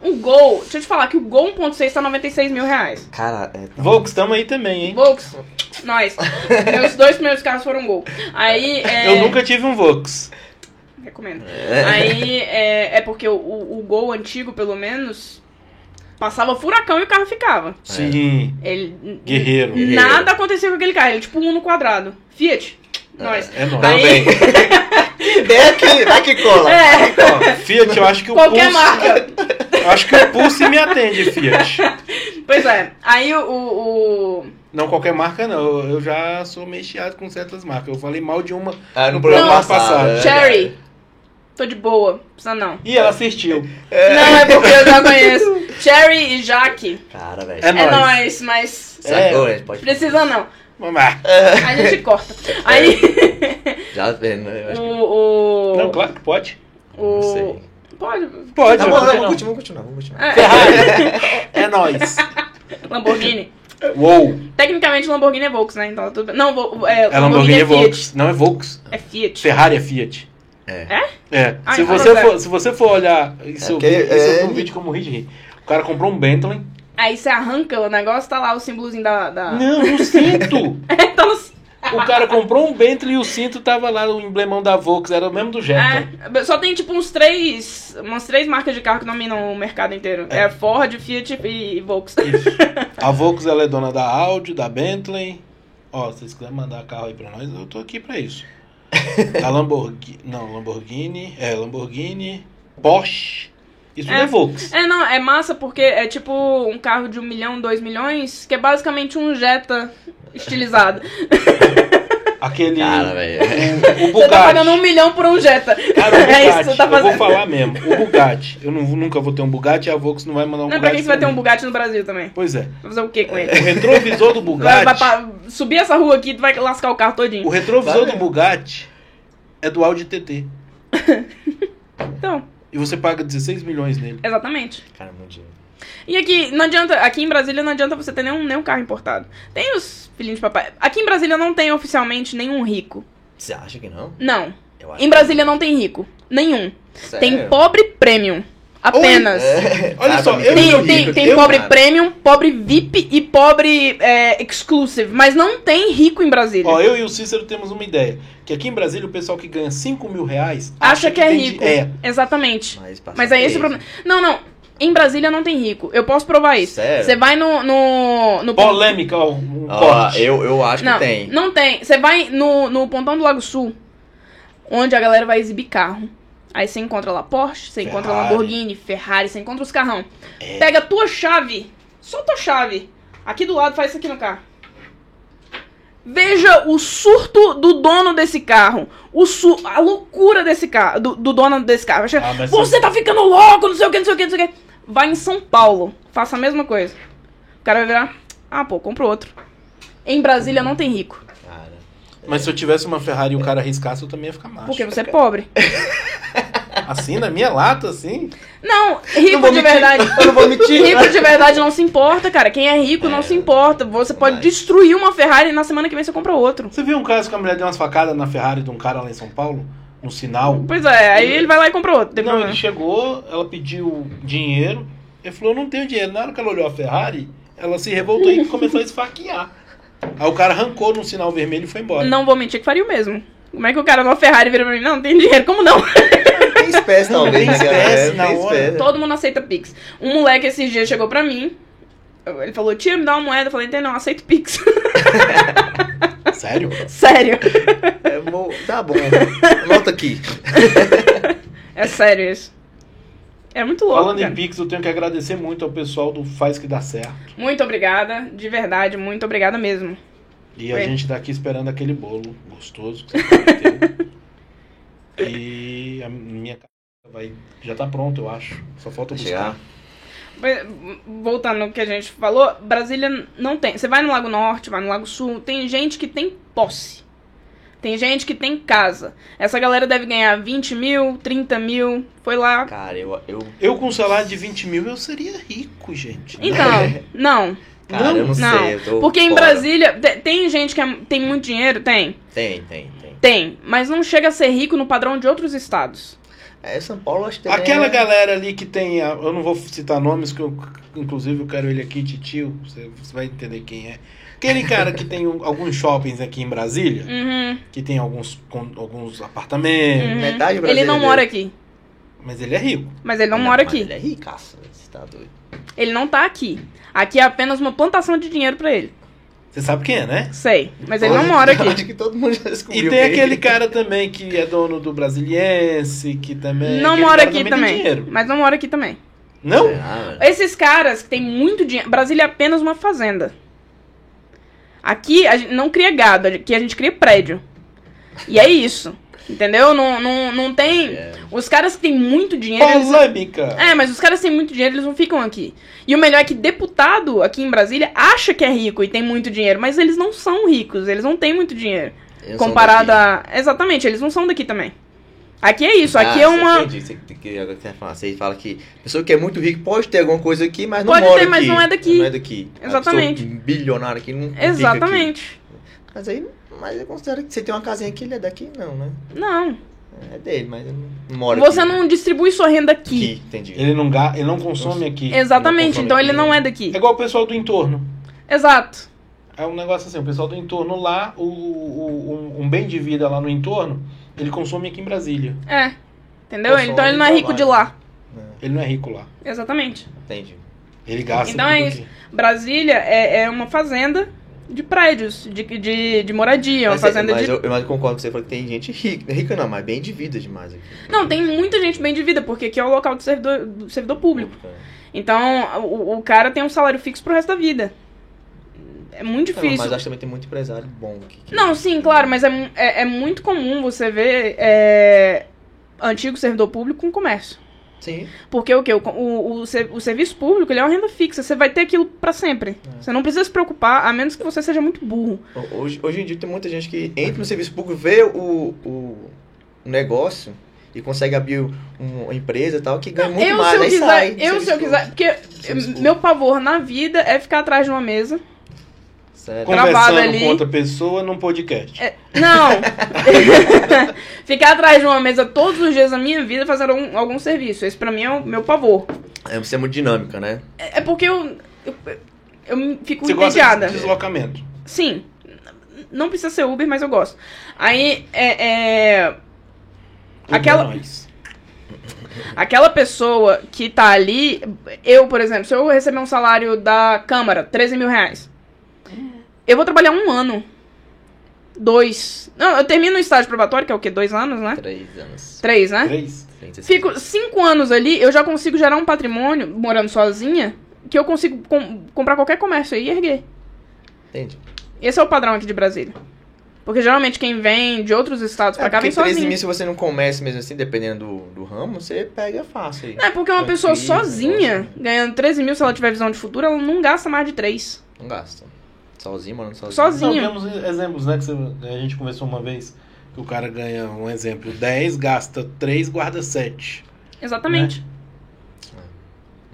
Um Gol, deixa eu te falar que o Gol 1.6 tá 96 mil reais. Cara, é. Volks, tamo aí também, hein? Volks, nós. Meus dois primeiros carros foram Gol. Aí, é... Eu nunca tive um Vox. Recomendo. É. Aí, é, é porque o, o, o Gol antigo, pelo menos, passava furacão e o carro ficava. Sim, Ele... guerreiro. Nada acontecia com aquele carro, ele é tipo um no quadrado. Fiat, nós. É nóis. Aí- Também. Vem aqui, vai que cola. É, Ó, Fiat, eu acho que o qualquer Pulse... marca. Eu acho que o Pulse me atende, Fiat. Pois é, aí o... o, o- Não, qualquer marca não. Eu- já sou meio chiado com certas marcas. Eu falei mal de uma Ah, no programa Não, passado. é. Cherry. Tô de boa, precisa não. E ela assistiu. Não, é porque eu já conheço. Cherry e Jaque. Cara, velho. É É nóis. nóis, mas? É. Precisa não. Vamos A gente corta. Aí, Já vendo, eu acho o... que... o, Não, claro que pode. o... Não sei. Pode. Pode, Tá não, bom, não, vamos continuar, vamos continuar, vamos continuar. É, Ferrari. É nóis. Lamborghini. Uou. Tecnicamente, Lamborghini é Volks, né? Então, tudo bem. Não, Vo- é, É Lamborghini é Fiat. Volks. Não é Volks. É Fiat. Ferrari é Fiat. É. É. Ai, se, você for, se você for olhar. Isso, É eu que- vi- isso é- um vídeo como ri de rir. O cara comprou um Bentley. Aí você arranca o negócio, tá lá o símbolozinho da... da... Não, no cinto. tá no... O cara comprou um Bentley e o cinto tava lá, o emblemão da Volks. Era o mesmo do Jetta. É, só tem tipo uns três, umas três marcas de carro que dominam o mercado inteiro. É, Ford, Fiat e, e Volks. Isso. A Volks ela é dona da Audi, da Bentley. Ó, se vocês quiserem mandar carro aí pra nós, eu tô aqui pra isso. A Lamborghini. Não, Lamborghini. É, Lamborghini. Porsche. Isso É. é, é Volks. É, não, é massa porque é tipo um carro de um milhão, dois milhões, que é basicamente um Jetta estilizado. Aquele. Cara, velho. O, o Você tá pagando um Bugatti. milhão por um Jetta. Cara, o é Bugatti. isso que você tá eu vou fazendo. falar mesmo. O Bugatti. Eu não, nunca vou ter um Bugatti e a Volks não vai mandar um Não é pra Bugatti. quem você vai ter um. Bugatti no Brasil também? Pois é. Vai fazer o que com O ele? retrovisor do Vai, vai Bugatti. pra- subir essa rua aqui, tu vai lascar o carro O todinho. retrovisor Vai do Bugatti é do Audi TT. Então, E você paga 16 milhões nele. exatamente. Cara, muito dinheiro. E aqui, não adianta, aqui em Brasília não adianta você ter nenhum, nenhum carro importado. Tem os filhinhos de papai. Aqui em Brasília não tem oficialmente nenhum rico. Você acha que não? Não. Eu acho Em Brasília não tem rico. Nenhum. que... Tem Sério? pobre premium. Apenas. É. Olha Ah, só, eu tem Tem, não tem, eu pobre nada. premium, pobre VIP e pobre é, exclusive. Mas não tem rico em Brasília. Ó, eu e o Cícero temos uma ideia. Que aqui em Brasília o pessoal que ganha 5 mil reais Acha que é tem rico. di- É. Exatamente. Mas, Mas é esse o problema. Não, não. Em Brasília não tem rico. Eu posso provar isso. Sério? Você vai no. no, no Polêmica, ó, um Ó, corte. eu, eu acho não, que tem. Não tem. Você vai no, no Pontão do Lago Sul, onde a galera vai exibir carro. Aí você encontra lá Porsche, você encontra Ferrari. Lamborghini, Ferrari, você encontra os carrão. É. Pega a tua chave, só tua chave. Aqui do lado faz isso aqui no carro. Veja o surto do dono desse carro. O su a loucura desse carro, do, do dono desse carro. Ah, Você tá ficando louco, não sei o que, não sei o que, não sei o que. Vai em São Paulo, faça a mesma coisa. O cara vai virar, ah, pô, compra outro. Em Brasília não tem rico. Mas se eu tivesse uma Ferrari e o cara arriscasse, eu também ia ficar macho. Porque você é pobre. Assim, na minha lata, assim? Não, rico Não de mentir. verdade. Eu não vou mentir. Rico de verdade não se importa, cara. Quem é rico não se importa. Você pode Mas- destruir uma Ferrari e na semana que vem você compra outro. Você viu um caso que a mulher deu umas facadas na Ferrari de um cara lá em São Paulo? No sinal? Pois é, aí ele vai lá e compra outro. Não, problema. ele chegou, ela pediu dinheiro. Ele falou, não tenho dinheiro. Na hora que ela olhou a Ferrari, ela se revoltou e começou a esfaquear. Aí o cara arrancou no sinal vermelho e foi embora. Não vou mentir que faria o mesmo. Como é que o cara numa Ferrari vira pra mim? Não, não tem dinheiro. Como não? Tem espécie Não, tem cara. espécie na hora. Todo mundo aceita Pix. Um moleque esses dias chegou pra mim. Ele falou, tia, me dá uma moeda. Eu falei, tem não, aceito Pix. Sério? sério. É, tá bom. Anota aqui. É sério isso. É muito louco, Falando cara. em Pix, eu tenho que agradecer muito ao pessoal do Faz Que Dá Certo. Muito obrigada. De verdade, muito obrigada mesmo. E a Foi. gente tá aqui esperando aquele bolo gostoso que você prometeu. e a minha casa vai, já tá pronta, eu acho. Só falta Vai buscar. chegar. Voltando no que a gente falou, Brasília não tem. Você vai no Lago Norte, vai no Lago Sul, tem gente que tem posse. Tem gente que tem casa. Essa galera deve ganhar 20 mil, 30 mil. Foi lá. Cara, eu. eu Eu com um salário de 20 mil, eu seria rico, gente. Então, não. cara, eu não, Não, sei. Eu tô Porque em fora. Brasília, te- tem gente que é- tem muito dinheiro? Tem. Tem, tem, tem. Tem. Mas não chega a ser rico no padrão de outros estados. É, São Paulo acho que. Aquela é... galera ali que tem. Eu não vou citar nomes, que eu, inclusive eu quero ele aqui, titio. Você, você vai entender quem é. Aquele cara que tem um- alguns shoppings aqui em Brasília, Uhum. que tem alguns, con- alguns apartamentos, uhum. metade Ele brasileiro. não mora aqui. mas ele é rico. Mas ele não, mora mas aqui. Ele é ricaço, você tá doido. Ele não tá aqui. Aqui é apenas uma plantação de dinheiro pra ele. Você sabe quem é, né? Sei. Mas ele não mora eu aqui. Acho que todo mundo já descobriu. E tem quem- aquele cara também que é dono do Brasiliense, que também. Não aquele mora aqui também. dinheiro. Mas não mora aqui também. Não? Ah. Esses caras que tem muito dinheiro. Brasília é apenas uma fazenda. Aqui a gente não cria gado, aqui a gente cria prédio. E é isso. Entendeu? Não, não, não tem. É. Os caras que têm muito dinheiro. Eles... Polêmica. É, mas os caras têm muito dinheiro, eles não ficam aqui. E o melhor é que deputado aqui em Brasília acha que é rico e tem muito dinheiro, mas eles não são ricos, eles não têm muito dinheiro. Eles comparado a. Exatamente, eles não são daqui também. Aqui é isso, aqui Ah, é uma. entende? Você, você fala- você fala que a pessoa que é muito rica pode ter alguma coisa aqui, mas não Pode mora ter, mas aqui. não é daqui. Não é daqui. Exatamente. pessoa bilionária aqui não fica aqui. Exatamente. Mas aí, mas eu considero que você tem uma casinha aqui, ele é daqui? Não, né? Não. É dele, mas ele não mora Você aqui. não distribui sua renda aqui. Aqui, entendi. Ele não, ga- ele não consome aqui. Exatamente, consome então aqui. ele não é daqui. É igual o pessoal do entorno. Exato. É um negócio assim, o pessoal do entorno lá, o, o- um, um bem de vida lá no entorno, ele consome aqui em Brasília. É. Entendeu? Consome Então ele não é rico de lá. Ele não é rico lá. Exatamente. Entendi. Ele gasta Então é isso. aqui. Brasília é, é uma fazenda de prédios, de, de, de moradia, uma mas, fazenda mas de. eu, mas eu concordo com você, falou que tem gente rica. Rica não, mas bem de vida demais aqui. Não, tem muita gente bem de vida, porque aqui é o local do servidor, do servidor público. Então, o, o cara tem um salário fixo pro resto da vida. É muito Não, difícil. mas acho que também tem muito empresário bom aqui. que- Não, sim, claro, mas é, é, é muito comum você ver é, antigo servidor público com comércio. Sim. Porque o quê? O, o, o, o serviço público ele é uma renda fixa. Você vai ter aquilo pra sempre. É. Você não precisa se preocupar, a menos que você seja muito burro. Hoje, hoje em dia tem muita gente que entra no serviço público, vê o, o negócio e consegue abrir um- uma empresa e tal, que ganha muito eu, mais. se eu quiser, sai eu, se eu quiser. Porque meu pavor na vida é ficar atrás de uma mesa. Sério. Travado Conversando ali. com outra pessoa num podcast. É, não! ficar atrás de uma mesa todos os dias da minha vida fazendo algum, algum serviço. Esse pra mim é o meu pavor. É, você é muito dinâmica, né? É, é porque eu. Eu, eu me- fico Você gosta entediada. de deslocamento. Sim. Não precisa ser Uber, mas eu gosto. Aí, é. é, Aquela- é nóis. Aquela pessoa que tá ali, eu, por exemplo, se eu receber um salário da Câmara, 13 mil reais, eu vou trabalhar um ano. Dois. Não, eu termino o estágio probatório, que é o quê? Dois anos, né? Três anos. Três, né? Três. Fico cinco anos ali, eu já consigo gerar um patrimônio, morando sozinha, que eu consigo com- comprar qualquer comércio aí e erguer. Entendi. Esse é o padrão aqui de Brasília. Porque geralmente quem vem de outros estados pra É, cá porque vem 13 sozinho. mil, se você não comece mesmo assim, dependendo do, do ramo, você pega fácil aí. É, porque uma pessoa Tranquilo, sozinha, negócio. ganhando 13 mil, se ela tiver visão de futuro, ela não gasta mais de 3. Não gasta. Sozinho, morando sozinho. Sozinho. Não, temos exemplos, né? Que você- a gente conversou uma vez que o cara ganha um exemplo: 10, gasta 3, guarda 7. Exatamente.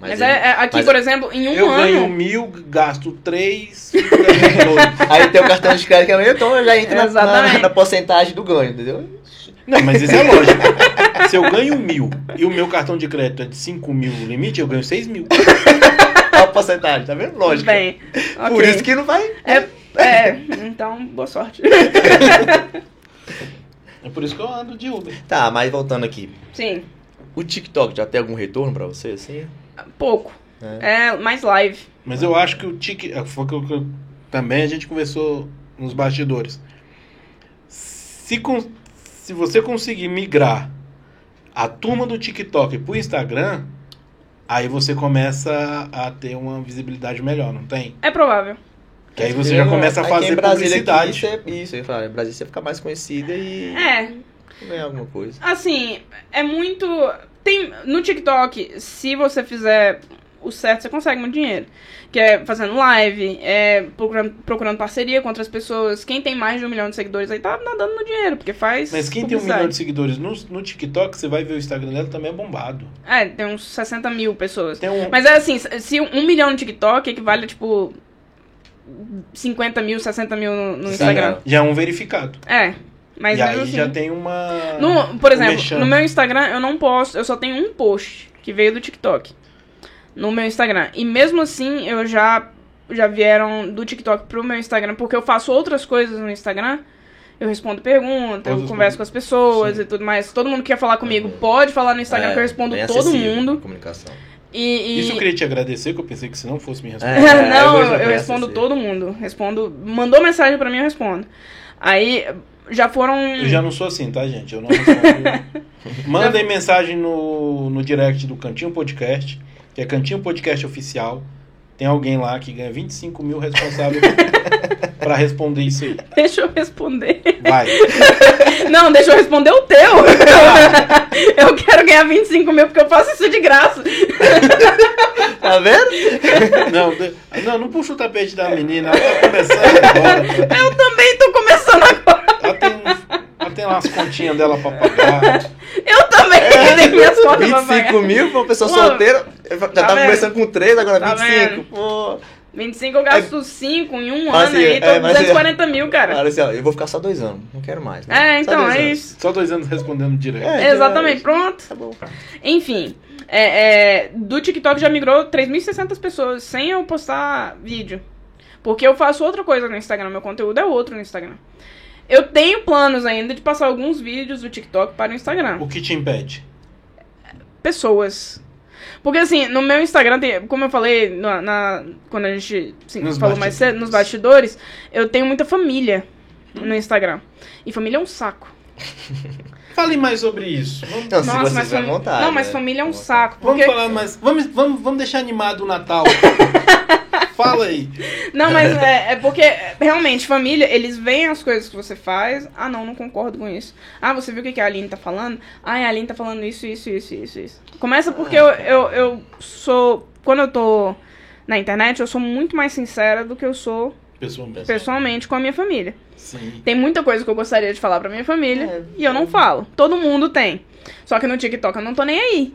Mas, Mas, é, ele- é- aqui, mas- por exemplo, em um eu ano. ganho mil, gasto 3, fico devendo dois. Aí tem o cartão de crédito que é meu, então já entra na, na, Exatamente. na porcentagem do ganho, entendeu? Não, mas isso é lógico. Se eu ganho mil e o meu cartão de crédito é de 5 mil o limite, eu ganho 6 mil. A porcentagem, tá vendo? Lógico. Bem, Por ok. isso que não vai. É, é, então, boa sorte. É por isso que eu ando de Uber. Tá, mas voltando aqui. Sim, O TikTok já tem algum retorno pra você, assim? pouco. É. É mais live. Mas eu acho que o Tik. Foi o que eu- que eu- também a gente conversou nos bastidores. Se, con- se você conseguir migrar a turma do TikTok pro Instagram, aí você começa a ter uma visibilidade melhor, não tem? É provável. Que aí você já começa a fazer publicidade. Aqui, você, isso, eu ia falar, em Brasília você fica mais conhecida e É, ganhar alguma coisa. assim, é muito. Tem. No TikTok, se você fizer o certo, você consegue muito dinheiro. Que é fazendo live, é procurando, procurando parceria com outras pessoas. Quem tem mais de um milhão de seguidores aí tá nadando no dinheiro, porque faz. Mas quem tem um milhão de seguidores no, no TikTok, você vai ver o Instagram dela também é bombado. É, tem uns 60 mil pessoas. Tem um, Mas é assim, se um milhão no TikTok equivale a tipo 50 mil, 60 mil no, no. Instagram. já é um verificado. É. Mas e aí assim. já tem uma. No, por exemplo, no meu Instagram eu não posto, eu só tenho um post que veio do TikTok. No meu Instagram. E mesmo assim eu já já vieram do TikTok pro meu Instagram, porque eu faço outras coisas no Instagram. Eu respondo perguntas, eu converso com as pessoas Sim. e tudo mais. Todo mundo que quer falar comigo Uhum. pode falar no Instagram É, que eu respondo bem todo mundo. Comunicação. E, e- Isso eu queria te agradecer, que eu pensei que se não fosse me responder. É, não, eu eu, respondo todo mundo. Respondo. Mandou mensagem pra mim, eu respondo. Aí já foram. Eu já não sou assim, tá, gente? Eu não respondo. Mandem mensagem no, no direct do Cantinho Podcast, que é Cantinho Podcast Oficial. Tem alguém lá que ganha 25 mil responsável pra responder isso aí. Deixa eu responder. Vai. Não, deixa eu responder o teu. eu quero ganhar 25 mil porque eu faço isso de graça. Tá vendo? Não, não, não puxa o tapete da menina, ela tá começando agora. Eu também tô começando tem lá as continhas dela pra pagar. Eu também tenho minhas contas pra 25 pagar. mil pra uma pessoa Pô, solteira. Já tá tava vendo? começando com 3, agora Tá 25. vendo? Pô. 25 eu gasto 5 em um ano assim, aí, tô é, mas 240 mil, cara. Cara, assim, ó, eu vou ficar só dois anos. Não quero mais. né? É, então, é anos. isso. Só dois anos respondendo direto. É, Exatamente, então é pronto. Tá bom. Enfim, é, é, do TikTok já migrou 3.600 pessoas sem eu postar vídeo. Porque eu faço outra coisa no Instagram, meu conteúdo é outro no Instagram. Eu tenho planos ainda de passar alguns vídeos do TikTok para o Instagram. O que te impede? Pessoas. Porque assim, no meu Instagram, tem, como eu falei na, na- quando a gente assim, falou mais bastidores. cedo, nos bastidores, eu tenho muita família no Instagram. E família é um saco. Fale mais sobre isso. Vamos, se Nossa, mas, fami- vontade. não, mas né? família é um saco. vamos Porque... falar mais. Vamos, vamos, vamos deixar animado o Natal. Fala aí. Não, mas é, é porque, realmente, família, eles veem as coisas que você faz. Ah, não, não concordo com isso. Ah, você viu o que que a Aline tá falando? Ah, a Aline tá falando isso, isso, isso, isso, isso. Começa porque eu, eu, eu sou. Quando eu tô na internet, eu sou muito mais sincera do que eu sou Pessoalmente. pessoalmente com a minha família. Sim. Tem muita coisa que eu gostaria de falar pra minha família É, e eu não falo. Todo mundo tem. Só que no TikTok eu não tô nem aí.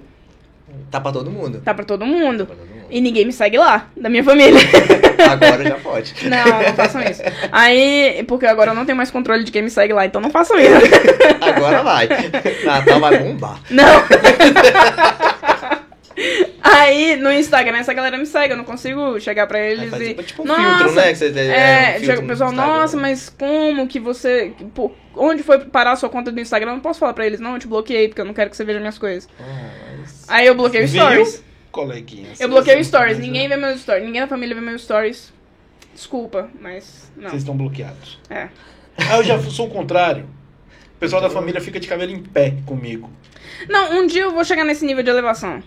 Tá pra todo mundo. Tá pra todo mundo. Tá pra todo mundo. E ninguém me segue lá, da minha família. Agora já pode. Não, não façam isso. Aí, porque agora eu não tenho mais controle de quem me segue lá, então não façam isso. Agora vai. Natal vai bombar. Não. Aí, no Instagram, essa galera me segue, eu não consigo chegar pra eles faz e... tipo- tipo um Nossa, filtro, né? Você, É, um filtro chega o pessoal, nossa, mas como que você... pô, onde foi parar a sua conta do Instagram? Eu não posso falar pra eles, não, eu te bloqueei, porque eu não quero que você veja minhas coisas. Ah, mas- Aí eu bloqueio Viu? stories. Coleguinha. Eu bloqueio Vocês- stories, ninguém vê meus stories, ninguém da família vê meus stories. Desculpa, mas não. Vocês estão bloqueados. É. Ah, eu já sou o contrário. O pessoal da família fica de cabelo em pé comigo. Não, um dia eu vou chegar nesse nível de elevação.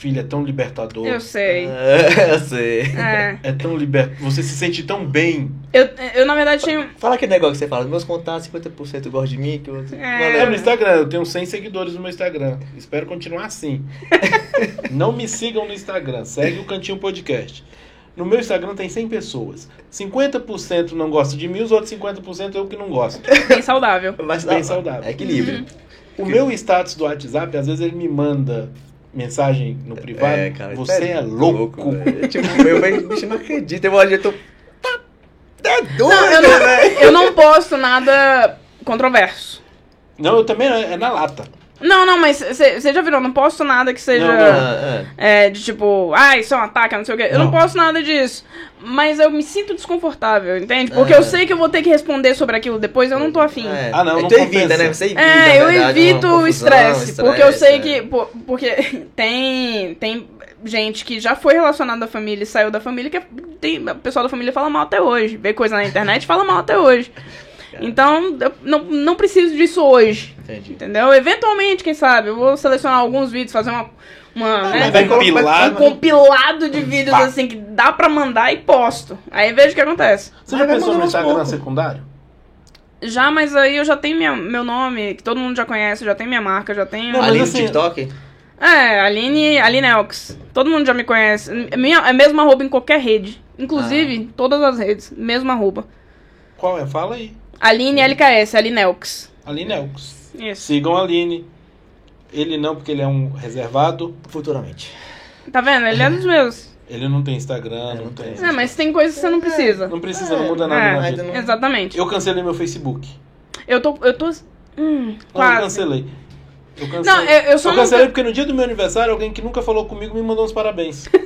Filha, é tão libertador. Eu sei. É, eu sei. É. É tão liber... Você se sente tão bem. Eu, eu, na verdade, tinha. Fala aquele negócio que você fala, meus contatos, 50% gostam de mim, que eu... É. É no Instagram, eu tenho 100 seguidores no meu Instagram. Espero continuar assim. Não me sigam no Instagram, segue o Cantinho Podcast. No meu Instagram tem 100 pessoas. 50% não gostam de mim, os outros 50% eu que não gosto. Bem saudável. Mas Bem dá- saudável. É equilíbrio. O meu status do WhatsApp, às vezes ele me manda mensagem no privado. É, cara, você é louco. velho. tipo, meu bem, bicho não acredita. Eu olho, eu tô. Tá. É doido, Não, eu não, eu não posto nada controverso. não, eu também é na lata. Não, não, mas você já virou, eu não posto nada que seja. Não, não. Ah, É, de tipo, ah, isso é um ataque, não sei o quê. Eu não Não. posto nada disso. Mas eu me sinto desconfortável, entende? Porque Ah. eu sei que eu vou ter que responder sobre aquilo depois, eu não tô afim. É. Ah, não, não tu evita, né? Você evita. É, eu verdade, evito uma o confusão, estresse, porque eu sei é. que. Porque tem. Tem gente que já foi relacionada à família e saiu da família, que é- tem, o pessoal da família fala mal até hoje. Vê coisa na internet e fala mal até hoje. Então, eu não, não preciso disso hoje. Entendi. Entendeu? Eventualmente, quem sabe, eu vou selecionar alguns vídeos, fazer uma. uma né, mas vai um um compilado de vídeos Pá. assim que dá pra mandar e posto. Aí vejo o que acontece. Você já pensou no Instagram secundário? Já, mas aí eu já tenho minha- meu nome, que todo mundo já conhece, já tem minha marca, já tenho. Não, no assim- TikTok? É, Aline, Aline Elks. Todo mundo já me conhece. Minha, é mesmo arroba em qualquer rede. Inclusive, Ah. todas as redes. Mesmo arroba. Qual é? Fala aí. Aline LKS, Aline Elks. Aline Elks. Isso. Sigam a Aline. Ele não, porque ele é um reservado. Futuramente. Tá vendo? Ele é dos meus. Ele não tem Instagram, É, não, não tem. tem. É, mas tem coisas que você não precisa. Não precisa, não muda nada É, na mas vida. não- Exatamente. Eu cancelei meu Facebook. Eu tô. Eu tô. Hum, Não, eu quase. cancelei. Eu cancelei. Não, eu, eu só eu não. cancelei porque no dia do meu aniversário, alguém que nunca falou comigo me mandou uns parabéns.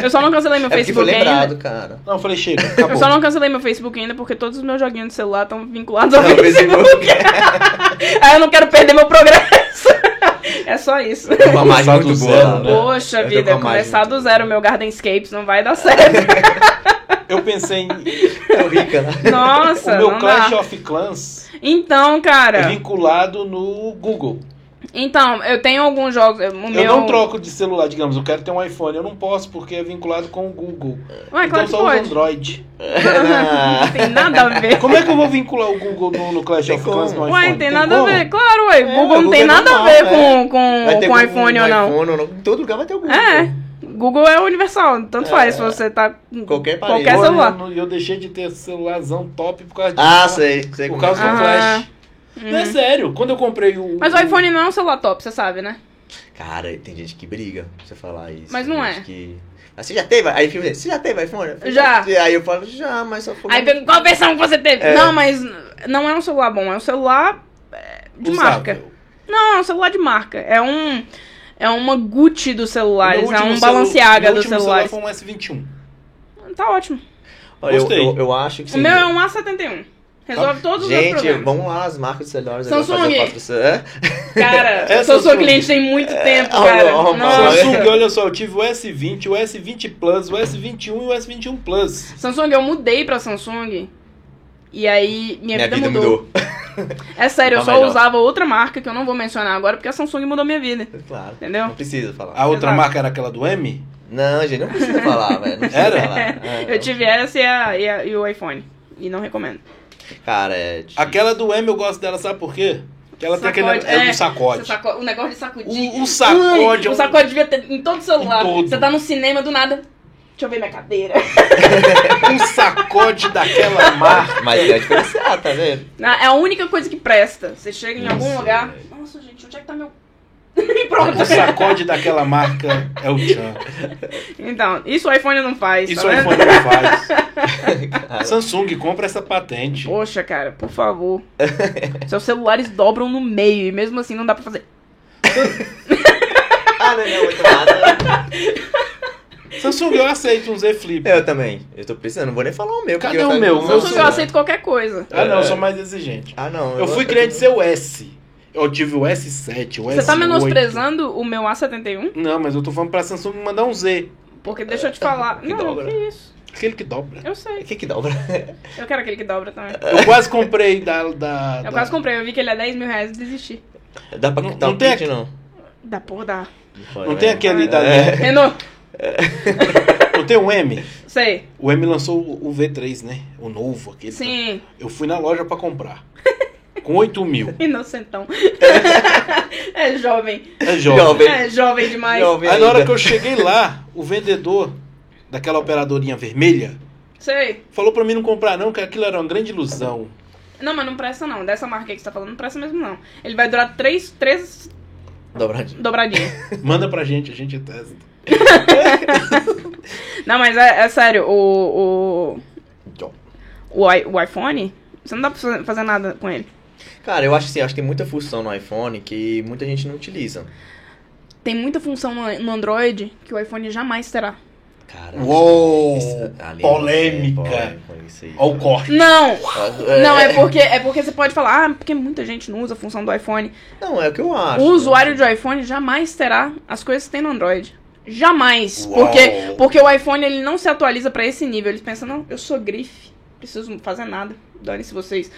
Eu só não cancelei meu É foi Facebook lembrado, ainda. cara. Não, eu falei, chega, acabou. Eu só não cancelei meu Facebook ainda porque todos os meus joguinhos de celular estão vinculados ao Não, Facebook. Facebook. Aí eu não quero perder meu progresso. é só isso. Com uma Começar muito do boa. zero, né? Poxa Eu tô vida, começar do zero meu Gardenscapes não vai dar certo. Eu pensei em. Tão rica, né? Nossa, o meu não Clash dá. of Clans Então, é cara, vinculado no Google. Então, eu tenho alguns jogos. O Eu meu... não troco de celular, digamos, eu quero ter um iPhone. Eu não posso porque é vinculado com o Google. Ué, então claro só uso. Android. não tem nada a ver. Como é que eu vou vincular o Google no, no Clash Tem of Clans no Ué, iPhone? tem nada a como? ver. Claro, ué. Google não Google tem é nada normal, a ver é. com, com, com Google iPhone ou não. iPhone ou não. Em todo lugar vai ter o Google. É. Google é universal, tanto É. faz se você tá com Qualquer aparelho. qualquer celular. Eu, eu deixei de ter celularzão top por causa disso. Ah, sei. sei Por como causa é. do Ah. Flash. Não é sério. Quando eu comprei o. Mas o iPhone não é um celular top, você sabe, né? Cara, tem gente que briga pra você falar isso. Mas não é. Que... Ah, você já teve? Aí fica você já teve iPhone? Já. Aí eu falo, já, mas só foi. Aí pergunta, qual versão que você teve? É. Não, mas não é um celular bom, é um celular é, de usável. marca. Não, é um celular de marca. É um. É uma Gucci dos celulares, Meu é um Balenciaga meu dos último celulares. celular foi um S21. Tá ótimo. Olha, eu, Gostei. eu, eu acho que O sim. meu é um A71. Resolve todos os meus Gente, problemas. vamos lá nas marcas de celulares agora Samsung. fazer. É? Cara, É eu sou Samsung. cliente tem muito tempo, oh, cara. não, Nossa. Samsung, olha só, eu tive o S20, o S20 Plus, o S21 e o S21 Plus. Samsung, eu mudei pra Samsung. E aí, minha, vida, mudou. É sério, eu Tá só melhor. usava outra marca que eu não vou mencionar agora, porque a Samsung mudou minha vida. Claro. Entendeu? Não precisa falar. A outra Exato. marca era aquela do M? Não, gente, não precisa falar, velho. Não precisa Era? falar. É, Eu tive essa e, a- e a- e o iPhone. E não recomendo. Cara, é. tipo, Aquela do M eu gosto dela, sabe por quê? Que ela tem aquele Sacode, é, é. um sacode. Saco- O negócio de sacudir. O, o sacode é Ui, um... O sacode devia ter em todo celular. Em todo. Você tá no cinema do nada. Deixa eu ver minha cadeira. um sacode daquela marca. Mas é diferenciar, tá vendo? É a única coisa que presta. Você chega em algum lugar. velho. Nossa, gente, onde é que tá meu. Pronto. O sacode daquela marca é o Chan. Então, isso o iPhone não faz. Isso tá o vendo? iPhone não faz. Samsung, compra essa patente. Poxa, cara, por favor. Seus celulares dobram no meio e mesmo assim não dá pra fazer. ah, não, não, muito nada. Samsung, eu aceito um Z Flip. Eu também. Eu tô pensando, não vou nem falar o meu. Cadê o eu- meu? Meu Samsung eu aceito qualquer coisa. Ah, não, eu sou mais exigente. Ah, não. Eu fui querendo ser o S. Eu tive o S7, o S8. Você tá menosprezando o meu A71? Não, mas eu tô falando pra Samsung mandar um Z. Porque deixa eu te falar. Que não, dobra. que isso. Aquele que dobra. Eu sei. O que que dobra? Eu quero aquele que dobra também. Eu quase comprei da. da, Eu da- quase comprei, eu vi que ele é 10 mil reais e desisti. Dá pra Não- quitar não o tem kit, aqui- não? Da porra da. pode, Não tem aquele da. É. Renault, Eu tenho um M. sei. O M lançou o o V3, né? O novo, aquele. Sim, Eu fui na loja pra comprar. Com 8 mil. inocentão. é jovem. É jovem. Jovem. É jovem demais. Jovem Aí na hora que eu cheguei lá, o vendedor daquela operadorinha vermelha Sei. falou pra mim não comprar não, que aquilo era uma grande ilusão. Não, mas não presta não. Dessa marca aí que você tá falando, não presta mesmo não. Ele vai durar três, três Dobradinho. dobradinhas. Manda pra gente, a gente testa. Não, mas é, é sério, o, o, o, i- o iPhone, você não dá pra fazer- nada com ele. Cara, eu acho assim, acho que tem muita função no iPhone que muita gente não utiliza. Tem muita função no, Android que o iPhone jamais terá. Cara, Uou! isso- polêmica. é isso aí. Ó o corte. Não! Não, é porque, é porque você pode falar, ah, porque muita gente não usa a função do iPhone. Não, é o que eu acho. O usuário de iPhone jamais terá as coisas que tem no Android. Jamais. Porque, porque o iPhone ele não se atualiza pra esse nível. Ele pensa, não, eu sou grife, preciso fazer nada. Dane-se vocês.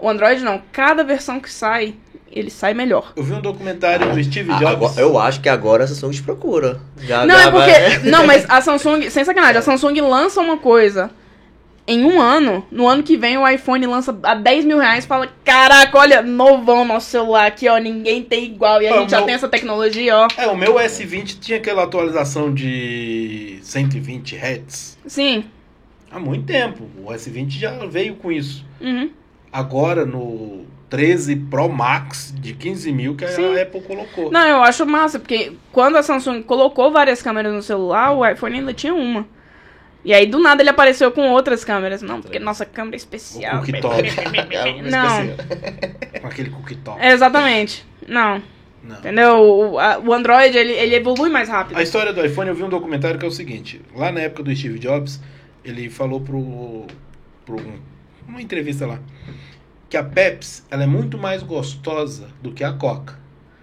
O Android não. Cada versão que sai, ele sai melhor. Eu vi um documentário do Steve Ah, Jobs. agora- eu acho que agora a Samsung te procura. Já, Não, já é vai- porque. Não, mas a Samsung, sem sacanagem, a Samsung lança uma coisa em um ano. No ano que vem o iPhone lança a 10 mil reais e fala: Caraca, olha, novão nosso celular aqui, ó. Ninguém tem igual. E a Ah, gente já meu- tem essa tecnologia, ó. É, o meu S20 tinha aquela atualização de 120 Hz Sim. há muito tempo. O S20 já veio com isso. Uhum. Agora no 13 Pro Max de 15 mil que Sim. a Apple colocou. Não, eu acho massa, porque quando a Samsung colocou várias câmeras no celular, o iPhone ainda tinha uma. E aí, do nada, ele apareceu com outras câmeras. Não, porque nossa câmera é especial. O cooktop. Não. Com aquele cooktop. Exatamente. Não. Não. Entendeu? O, a- o Android, ele, ele evolui mais rápido. A história do iPhone, eu vi um documentário que é o seguinte. Lá na época do Steve Jobs, ele falou pro, pro uma entrevista lá que a Pepsi ela é muito mais gostosa do que a Coca.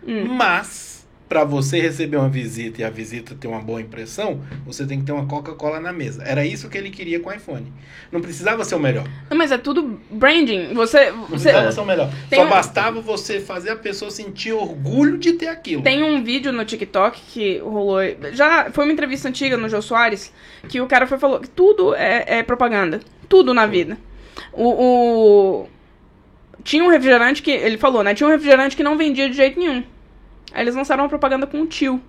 Hum. Mas pra você receber uma visita e a visita ter uma boa impressão, você tem que ter uma Coca-Cola na mesa. Era isso que ele queria com o iPhone. Não precisava ser o melhor. Não, mas é tudo branding. Você, Não você precisava ser o melhor. Tem Só um- bastava você fazer a pessoa sentir orgulho de ter aquilo. tem um vídeo no TikTok que rolou. Já foi uma entrevista antiga no Jô Soares que o cara foi falou que tudo é, é propaganda. Tudo na vida. O, o- Tinha um refrigerante que. Ele falou, né? Tinha um refrigerante que não vendia de jeito nenhum. Aí eles lançaram uma propaganda com o tio.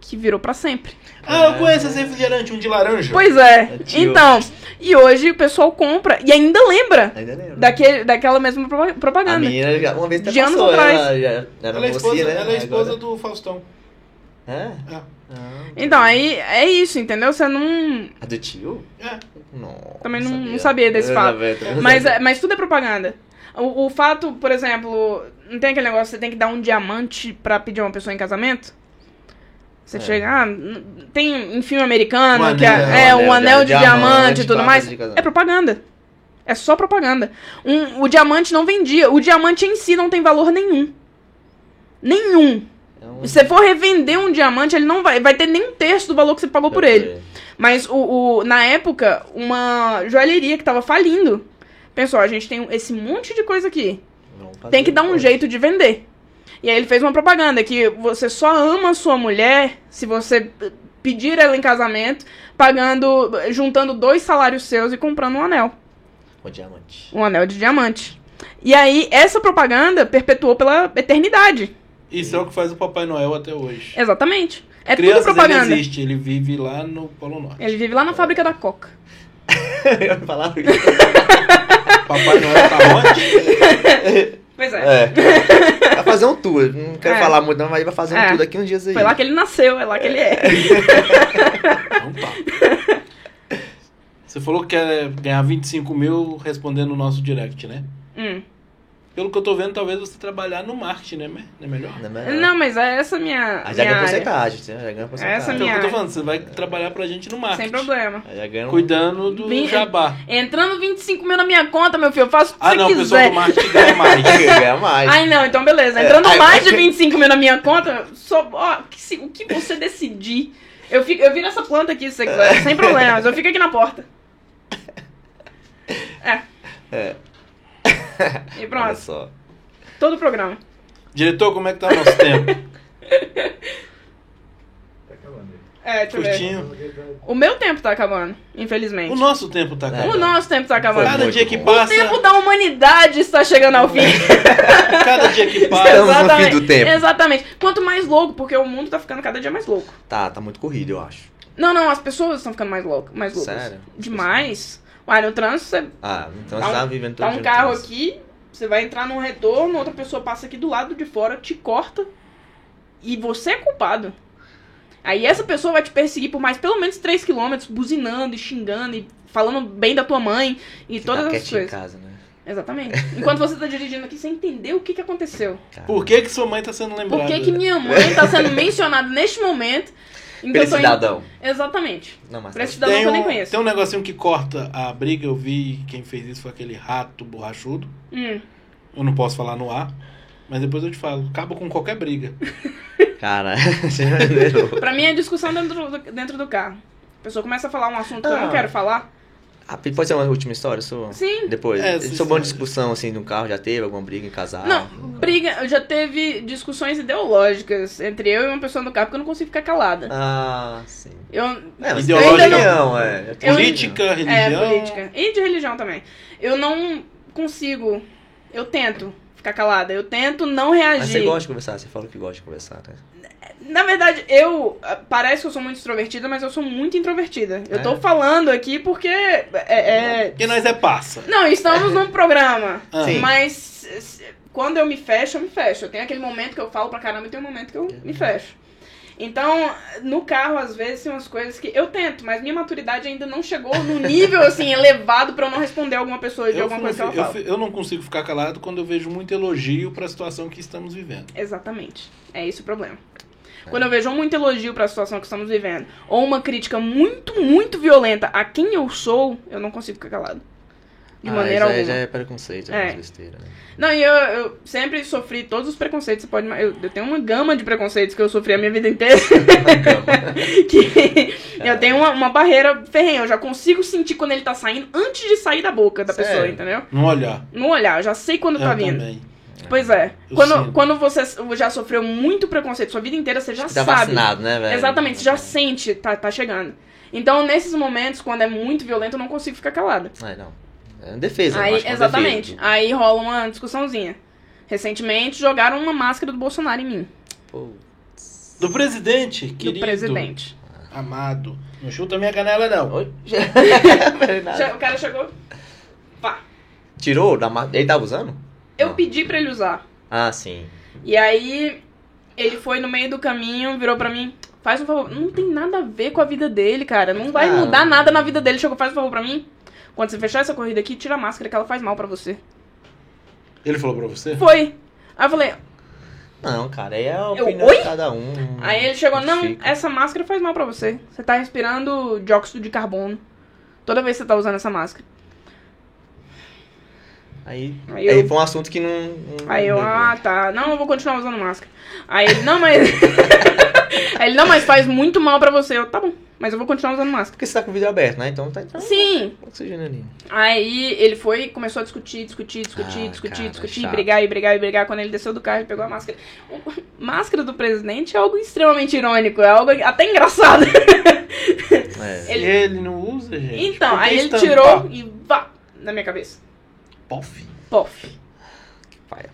Que virou pra sempre. Ah, eu conheço esse refrigerante, um de laranja. Pois é. É tio. Então, e hoje o pessoal compra e ainda lembra Ainda daquele, daquela mesma propa- A propaganda. menina uma vez até De anos passou, atrás. ela já era ela é esposa, né? ela é esposa Agora- do Faustão. É? É. Ah, Então, aí é isso, entendeu? Você não. A do tio? É. Não. Também não- não sabia desse fato. sabia, Mas, sabia. é- mas tudo é propaganda. O, o fato, por exemplo, não tem aquele negócio, você tem que dar um diamante pra pedir uma pessoa em casamento? Você É. chega, ah, tem em filme americano, Um que é, anel, é, um anel anel de de, diamante e tudo mais. É propaganda. É só propaganda. Um, o diamante não vendia. O diamante em si não tem valor nenhum. Nenhum. É um- Se você for revender um diamante, ele não vai, vai ter nem um terço do valor que você pagou por ele. Mas o, o- na época, uma joalheria que tava falindo pensou: a gente tem esse monte de coisa aqui. Tem que dar um jeito de vender. E aí ele fez uma propaganda que você só ama a sua mulher se você pedir ela em casamento, pagando, juntando dois salários seus e comprando um anel. O diamante. Um anel de diamante. E aí, essa propaganda perpetuou pela eternidade. Isso é o que faz o Papai Noel até hoje. Exatamente. É Crianças, tudo propaganda. ele existe, ele vive lá no Polo Norte. Ele vive lá na fábrica da Coca. Eu ia falar isso. Papai Noel tá onde? Pois é. É. Vai fazer um tour. Não quero É. falar muito, não, mas vai fazer um É. tour daqui uns dias aí. Foi lá que ele nasceu, é lá que ele é. Então tá. Você falou que quer ganhar 25 mil respondendo o nosso direct, né? Hum. Pelo que eu tô vendo, talvez você trabalhar no marketing, né? Não é melhor? Não, é melhor. Não, mas é essa minha, Aí já minha ganha porcentagem, já ganha porcentagem. Essa Então, minha o que eu tô falando, você vai trabalhar pra gente no marketing. Sem problema. Aí já ganha um- Cuidando do Vim- jabá. Entrando 25 mil na minha conta, meu filho, eu faço o que Ah, você não, o pessoal quiser. do marketing ganha mais. ganha mais. Ai, não, então beleza. Entrando É, mais de 25 mil na minha conta, só, ó, que se- o que você decidir. Eu, fico, eu viro essa planta aqui se você quiser, sem problemas. Eu fico aqui na porta. É. É. E Olha pronto, só. todo o programa. Diretor, como é que tá o nosso tempo? É, deixa eu ver. Curtinho. O meu tempo tá acabando, infelizmente. O nosso tempo tá É. acabando. O nosso tempo tá acabando. Cada dia que bom. O passa, tempo da humanidade está chegando ao fim. cada dia que passa. Estamos no fim do tempo. Exatamente. Quanto mais louco, porque o mundo tá ficando cada dia mais louco. Tá, tá muito corrido, eu acho. Não, não, as pessoas estão ficando mais loucas. Mais loucas. Sério? Demais. Uai, no trânsito, você Ah, então Tá você um- tá vivendo todo tá um no carro trânsito. aqui, você vai entrar num retorno, outra pessoa passa aqui do lado de fora, te corta e você é culpado. Aí essa pessoa vai te perseguir por mais pelo menos 3 quilômetros, buzinando e xingando e falando bem da tua mãe e Ficar todas essas quietinho em coisas. casa, né? Exatamente. Enquanto você tá dirigindo aqui sem entender o que, que aconteceu. Cara. Por que, que sua mãe tá sendo lembrada? Por que, que minha mãe tá sendo mencionada neste momento? Que Pra esse tô em- cidadão. Exatamente. Não, mas Pra esse cidadão que eu nem um, conheço. tem um negocinho que corta a briga, eu vi quem fez isso foi aquele rato borrachudo. Hum. Eu não posso falar no ar, mas depois eu te falo. Acaba com qualquer briga. Cara, você já lembrou. Pra mim é discussão dentro do, dentro do carro. A pessoa começa a falar um assunto que eu não Ah. quero falar. Ah, pode ser uma última história sua? Sim. Depois. É, sobre sim, uma sim. discussão assim no carro, já teve alguma briga em casal? Não, briga, já teve discussões ideológicas entre eu e uma pessoa no carro porque eu não consigo ficar calada. Ah, sim. Eu, É, mas Ideológica não- é. Eu- Política, é, religião. política. E de religião também. Eu não consigo. Eu tento ficar calada. Eu tento não reagir. Mas você gosta de conversar, você falou que gosta de conversar, né? Na verdade, eu. ah, Parece que eu sou muito extrovertida, mas eu sou muito introvertida. Eu É? tô falando aqui porque. É, é- Porque nós é passa. Não, estamos num programa. Ah. Sim. Mas quando eu me fecho, eu me fecho. Eu tenho aquele momento que eu falo pra caramba e tem um momento que eu me fecho. Então, no carro, às vezes, tem umas coisas que eu tento, mas minha maturidade ainda não chegou no nível, assim, elevado pra eu não responder alguma pessoa de Eu, alguma coisa que ela eu- fala. eu não consigo ficar calado quando eu vejo muito elogio pra situação que estamos vivendo. Exatamente. É esse o problema. Quando eu vejo muito elogio pra situação que estamos vivendo, ou uma crítica muito, muito violenta a quem eu sou, eu não consigo ficar calado. De Ah, maneira é- alguma. já é preconceito, É. é besteira, né? Não, e eu, eu sempre sofri todos os preconceitos. Você pode. Eu, eu tenho uma gama de preconceitos que eu sofri a minha vida inteira. que eu tenho uma, uma barreira ferrenha. Eu já consigo sentir quando ele tá saindo antes de sair da boca da Sério? pessoa, entendeu? Não olhar. No olhar, eu já sei quando tá eu vindo. também. Pois é. Eu Quando, sinto. quando você já sofreu muito preconceito sua vida inteira, você já Tá sabe. vacinado, né, velho? Exatamente, você já sente, tá, tá chegando. Então, nesses momentos, quando é muito violento, eu não consigo ficar calada. É, não. É uma defesa. Aí, acho que é exatamente. defesa. Aí rola uma discussãozinha. Recentemente jogaram uma máscara do Bolsonaro em mim. Pô, Do presidente, querido. do presidente. Amado. Não chuta minha canela, não. Oi? O cara chegou. Pá. Tirou? Da ma... Ele tava usando? Eu Não. pedi pra ele usar. Ah, sim. E aí, ele foi no meio do caminho, virou pra mim. Faz um favor. Não tem nada a ver com a vida dele, cara. Não vai Ah. mudar nada na vida dele. Chegou, faz um favor pra mim. Quando você fechar essa corrida aqui, tira a máscara que ela faz mal pra você. Ele falou pra você? Foi. Aí eu falei, Não, cara, aí é a Eu- opinião Oi? de cada um. Aí ele chegou, não, Fica. essa máscara faz mal pra você. Você tá respirando dióxido de carbono. Toda vez que você tá usando essa máscara. Aí, Aí aí eu- foi um assunto que não. não Aí eu, ah, tá. Não, eu vou continuar usando máscara. Aí ele, não, mas. Aí ele, não, mas faz muito mal pra você. Eu, tá bom, mas eu vou continuar usando máscara. Porque você tá com o vídeo aberto, né? Então tá entrando Sim. oxigênio ali. Aí ele foi e começou a discutir, discutir, discutir, Ah, discutir, cara, discutir, chato. brigar e brigar e brigar. Quando ele desceu do carro, ele pegou a máscara. O- Máscara do presidente é algo extremamente irônico, é algo até engraçado. É. Ele- Ele não usa, gente. Então, aí ele estampar? tirou e vá na minha cabeça. Pof. Pof. Pai,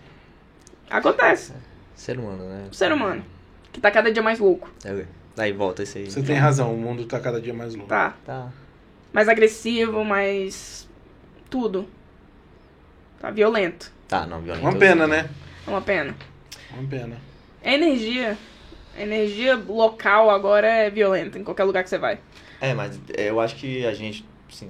Acontece. ser humano, né? O ser humano. Que tá cada dia mais louco. É, Daí volta esse aí. Você tem razão, o mundo tá cada dia mais louco. Tá. Tá. Mais agressivo, mais. Tudo. Tá violento. Tá, não, violento. Uma pena, né? É uma pena. Uma pena. É energia. A energia local agora é violenta em qualquer lugar que você vai. É, mas é, eu acho que a gente, assim,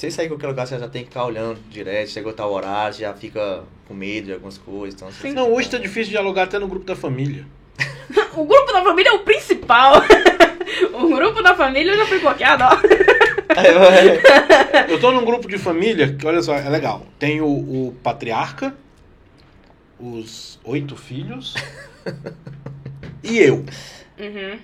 você sair em qualquer lugar, você já tem que ficar olhando direto, chegou tal horário, você já fica com medo de algumas coisas. Então, você- Não, hoje tá difícil dialogar até no grupo da família. O grupo da família é o principal. o grupo da família já foi bloqueado, ó. Eu tô num grupo de família que, olha só, é legal. Tem o, o patriarca, os oito filhos e eu. Uhum.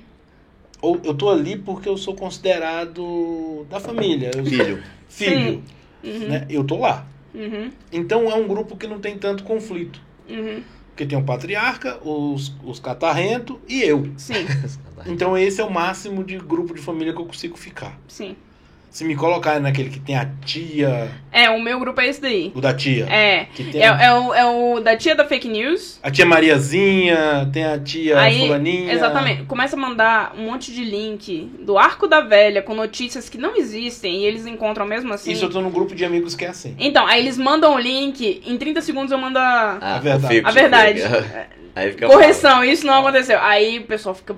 Ou eu tô ali porque eu sou considerado da família. Eu- Filho. Filho. Uhum. Né? Eu tô lá. Uhum. Então é um grupo que não tem tanto conflito. Uhum. Porque tem o patriarca, os, os catarrentos e eu. Sim, Então esse é o máximo de grupo de família que eu consigo ficar. sim. Se me colocar naquele que tem a tia, É, o meu grupo é esse daí. o da tia. É. Tem É, a, é, o, é o da tia da fake news. a tia Mariazinha, tem a tia Aí, fulaninha. exatamente, começa a mandar um monte de link do Arco da Velha com notícias que não existem e eles encontram mesmo assim. Isso eu tô num grupo de amigos que é assim. Então, aí eles mandam o link, em 30 segundos eu mando a, Ah, A verdade. a verdade. fica. Aí fica Correção, isso não aconteceu. Aí o pessoal fica.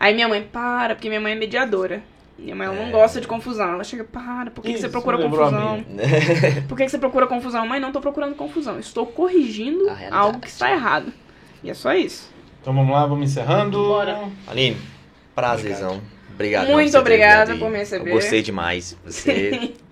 Aí minha mãe, para, porque minha mãe é mediadora. Minha mãe ela não É. gosta de confusão. Ela chega, para, por que, que você procura confusão? Por que, que você procura confusão? Mãe, não tô procurando confusão. Estou corrigindo algo que está errado. E é só isso. Então vamos lá, vamos encerrando. Bora. Aline, prazerzão. Obrigado. Muito obrigada por me receber. Eu gostei demais. Você.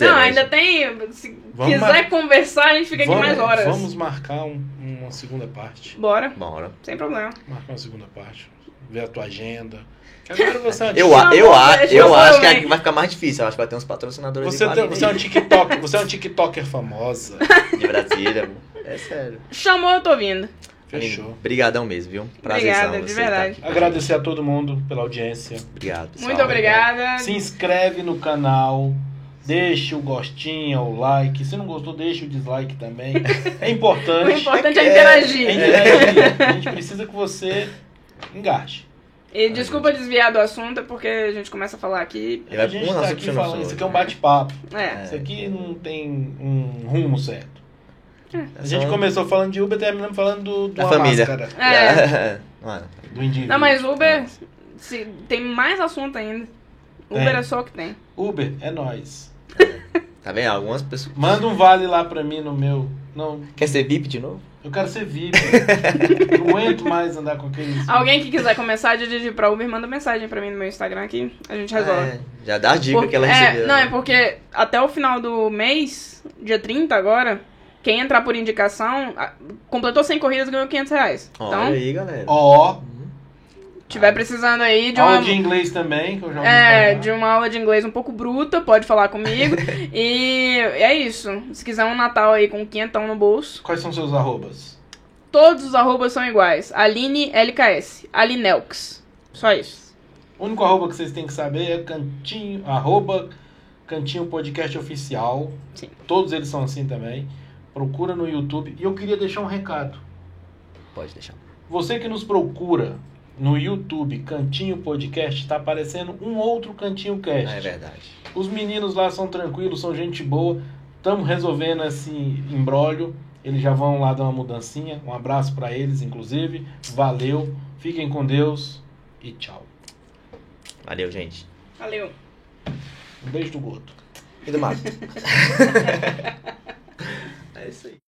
Não, ainda tem. Se Vamos quiser mar- conversar, a gente fica aqui vamos, mais horas. Vamos marcar um- uma segunda parte. Bora, Bora. sem problema. Marcar uma segunda parte. Ver a tua agenda. Agora você é uma Eu, a- eu, Chamou, a- deixa eu eu acho que também. vai ficar mais difícil. Eu acho que vai ter uns patrocinadores Você, de tem- você é um TikTok, você é um TikToker famosa. de Brasília. É sério. Chamou, eu tô vindo. Fechou. Aline, Brigadão mesmo, viu? Prazerzão. Obrigada, de verdade. tá aqui. Agradecer a todo mundo pela audiência. Obrigado. pessoal. Muito obrigada. Se inscreve no canal. Deixe o gostinho, o like. Se não gostou, deixe o dislike também. É O importante. importante é, É, interagir. É interagir. A gente precisa que você engaje. E desculpa desviar do assunto, é porque a gente começa a falar aqui. Ele vai A gente tá aqui falando, isso aqui é um né? bate-papo. É. Isso aqui não tem um rumo certo. É A gente só- começou falando de Uber e terminamos falando do, uma família. máscara. É. Do indivíduo. Não, mas Uber se, tem mais assunto ainda. Uber Tem. é só o que tem. Uber, é nós. tá vendo? Algumas pessoas. Manda um vale lá pra mim no meu. Não, Quer ser VIP de novo? Eu quero ser VIP. não aguento mais andar com aqueles. Alguém que quiser começar a dirigir pra Uber, manda mensagem pra mim no meu Instagram aqui. A gente resolve. É, já dá a dica Porque- que ela é, recebeu. Não, né? é porque até o final do mês, dia 30 agora, quem entrar por indicação, completou 100 corridas ganhou 500 reais. Olha Então, aí, galera. Ó, tiver precisando aí de uma... aula de inglês também, que eu já É, falar. de uma aula de inglês um pouco bruta, pode falar comigo. e é isso. Se quiser um Natal aí com quinhentão no bolso, Quais são seus arrobas? todos os arrobas são iguais. Aline LKS, Alinelks. Só isso. O único arroba que vocês têm que saber é cantinho, arroba cantinho podcast oficial. Sim. Todos eles são assim também. Procura no YouTube. E eu queria deixar um recado. Pode deixar. Você que nos procura no YouTube Cantinho Podcast, tá aparecendo um outro Cantinho Cast. Ah, é verdade. Os meninos lá são tranquilos, são gente boa. Estamos resolvendo esse embrólio. Eles já vão lá dar uma mudancinha. Um abraço para eles, inclusive. Valeu. Fiquem com Deus e tchau. Valeu, gente. Valeu. Um beijo do Goto. E do Mato. é isso aí.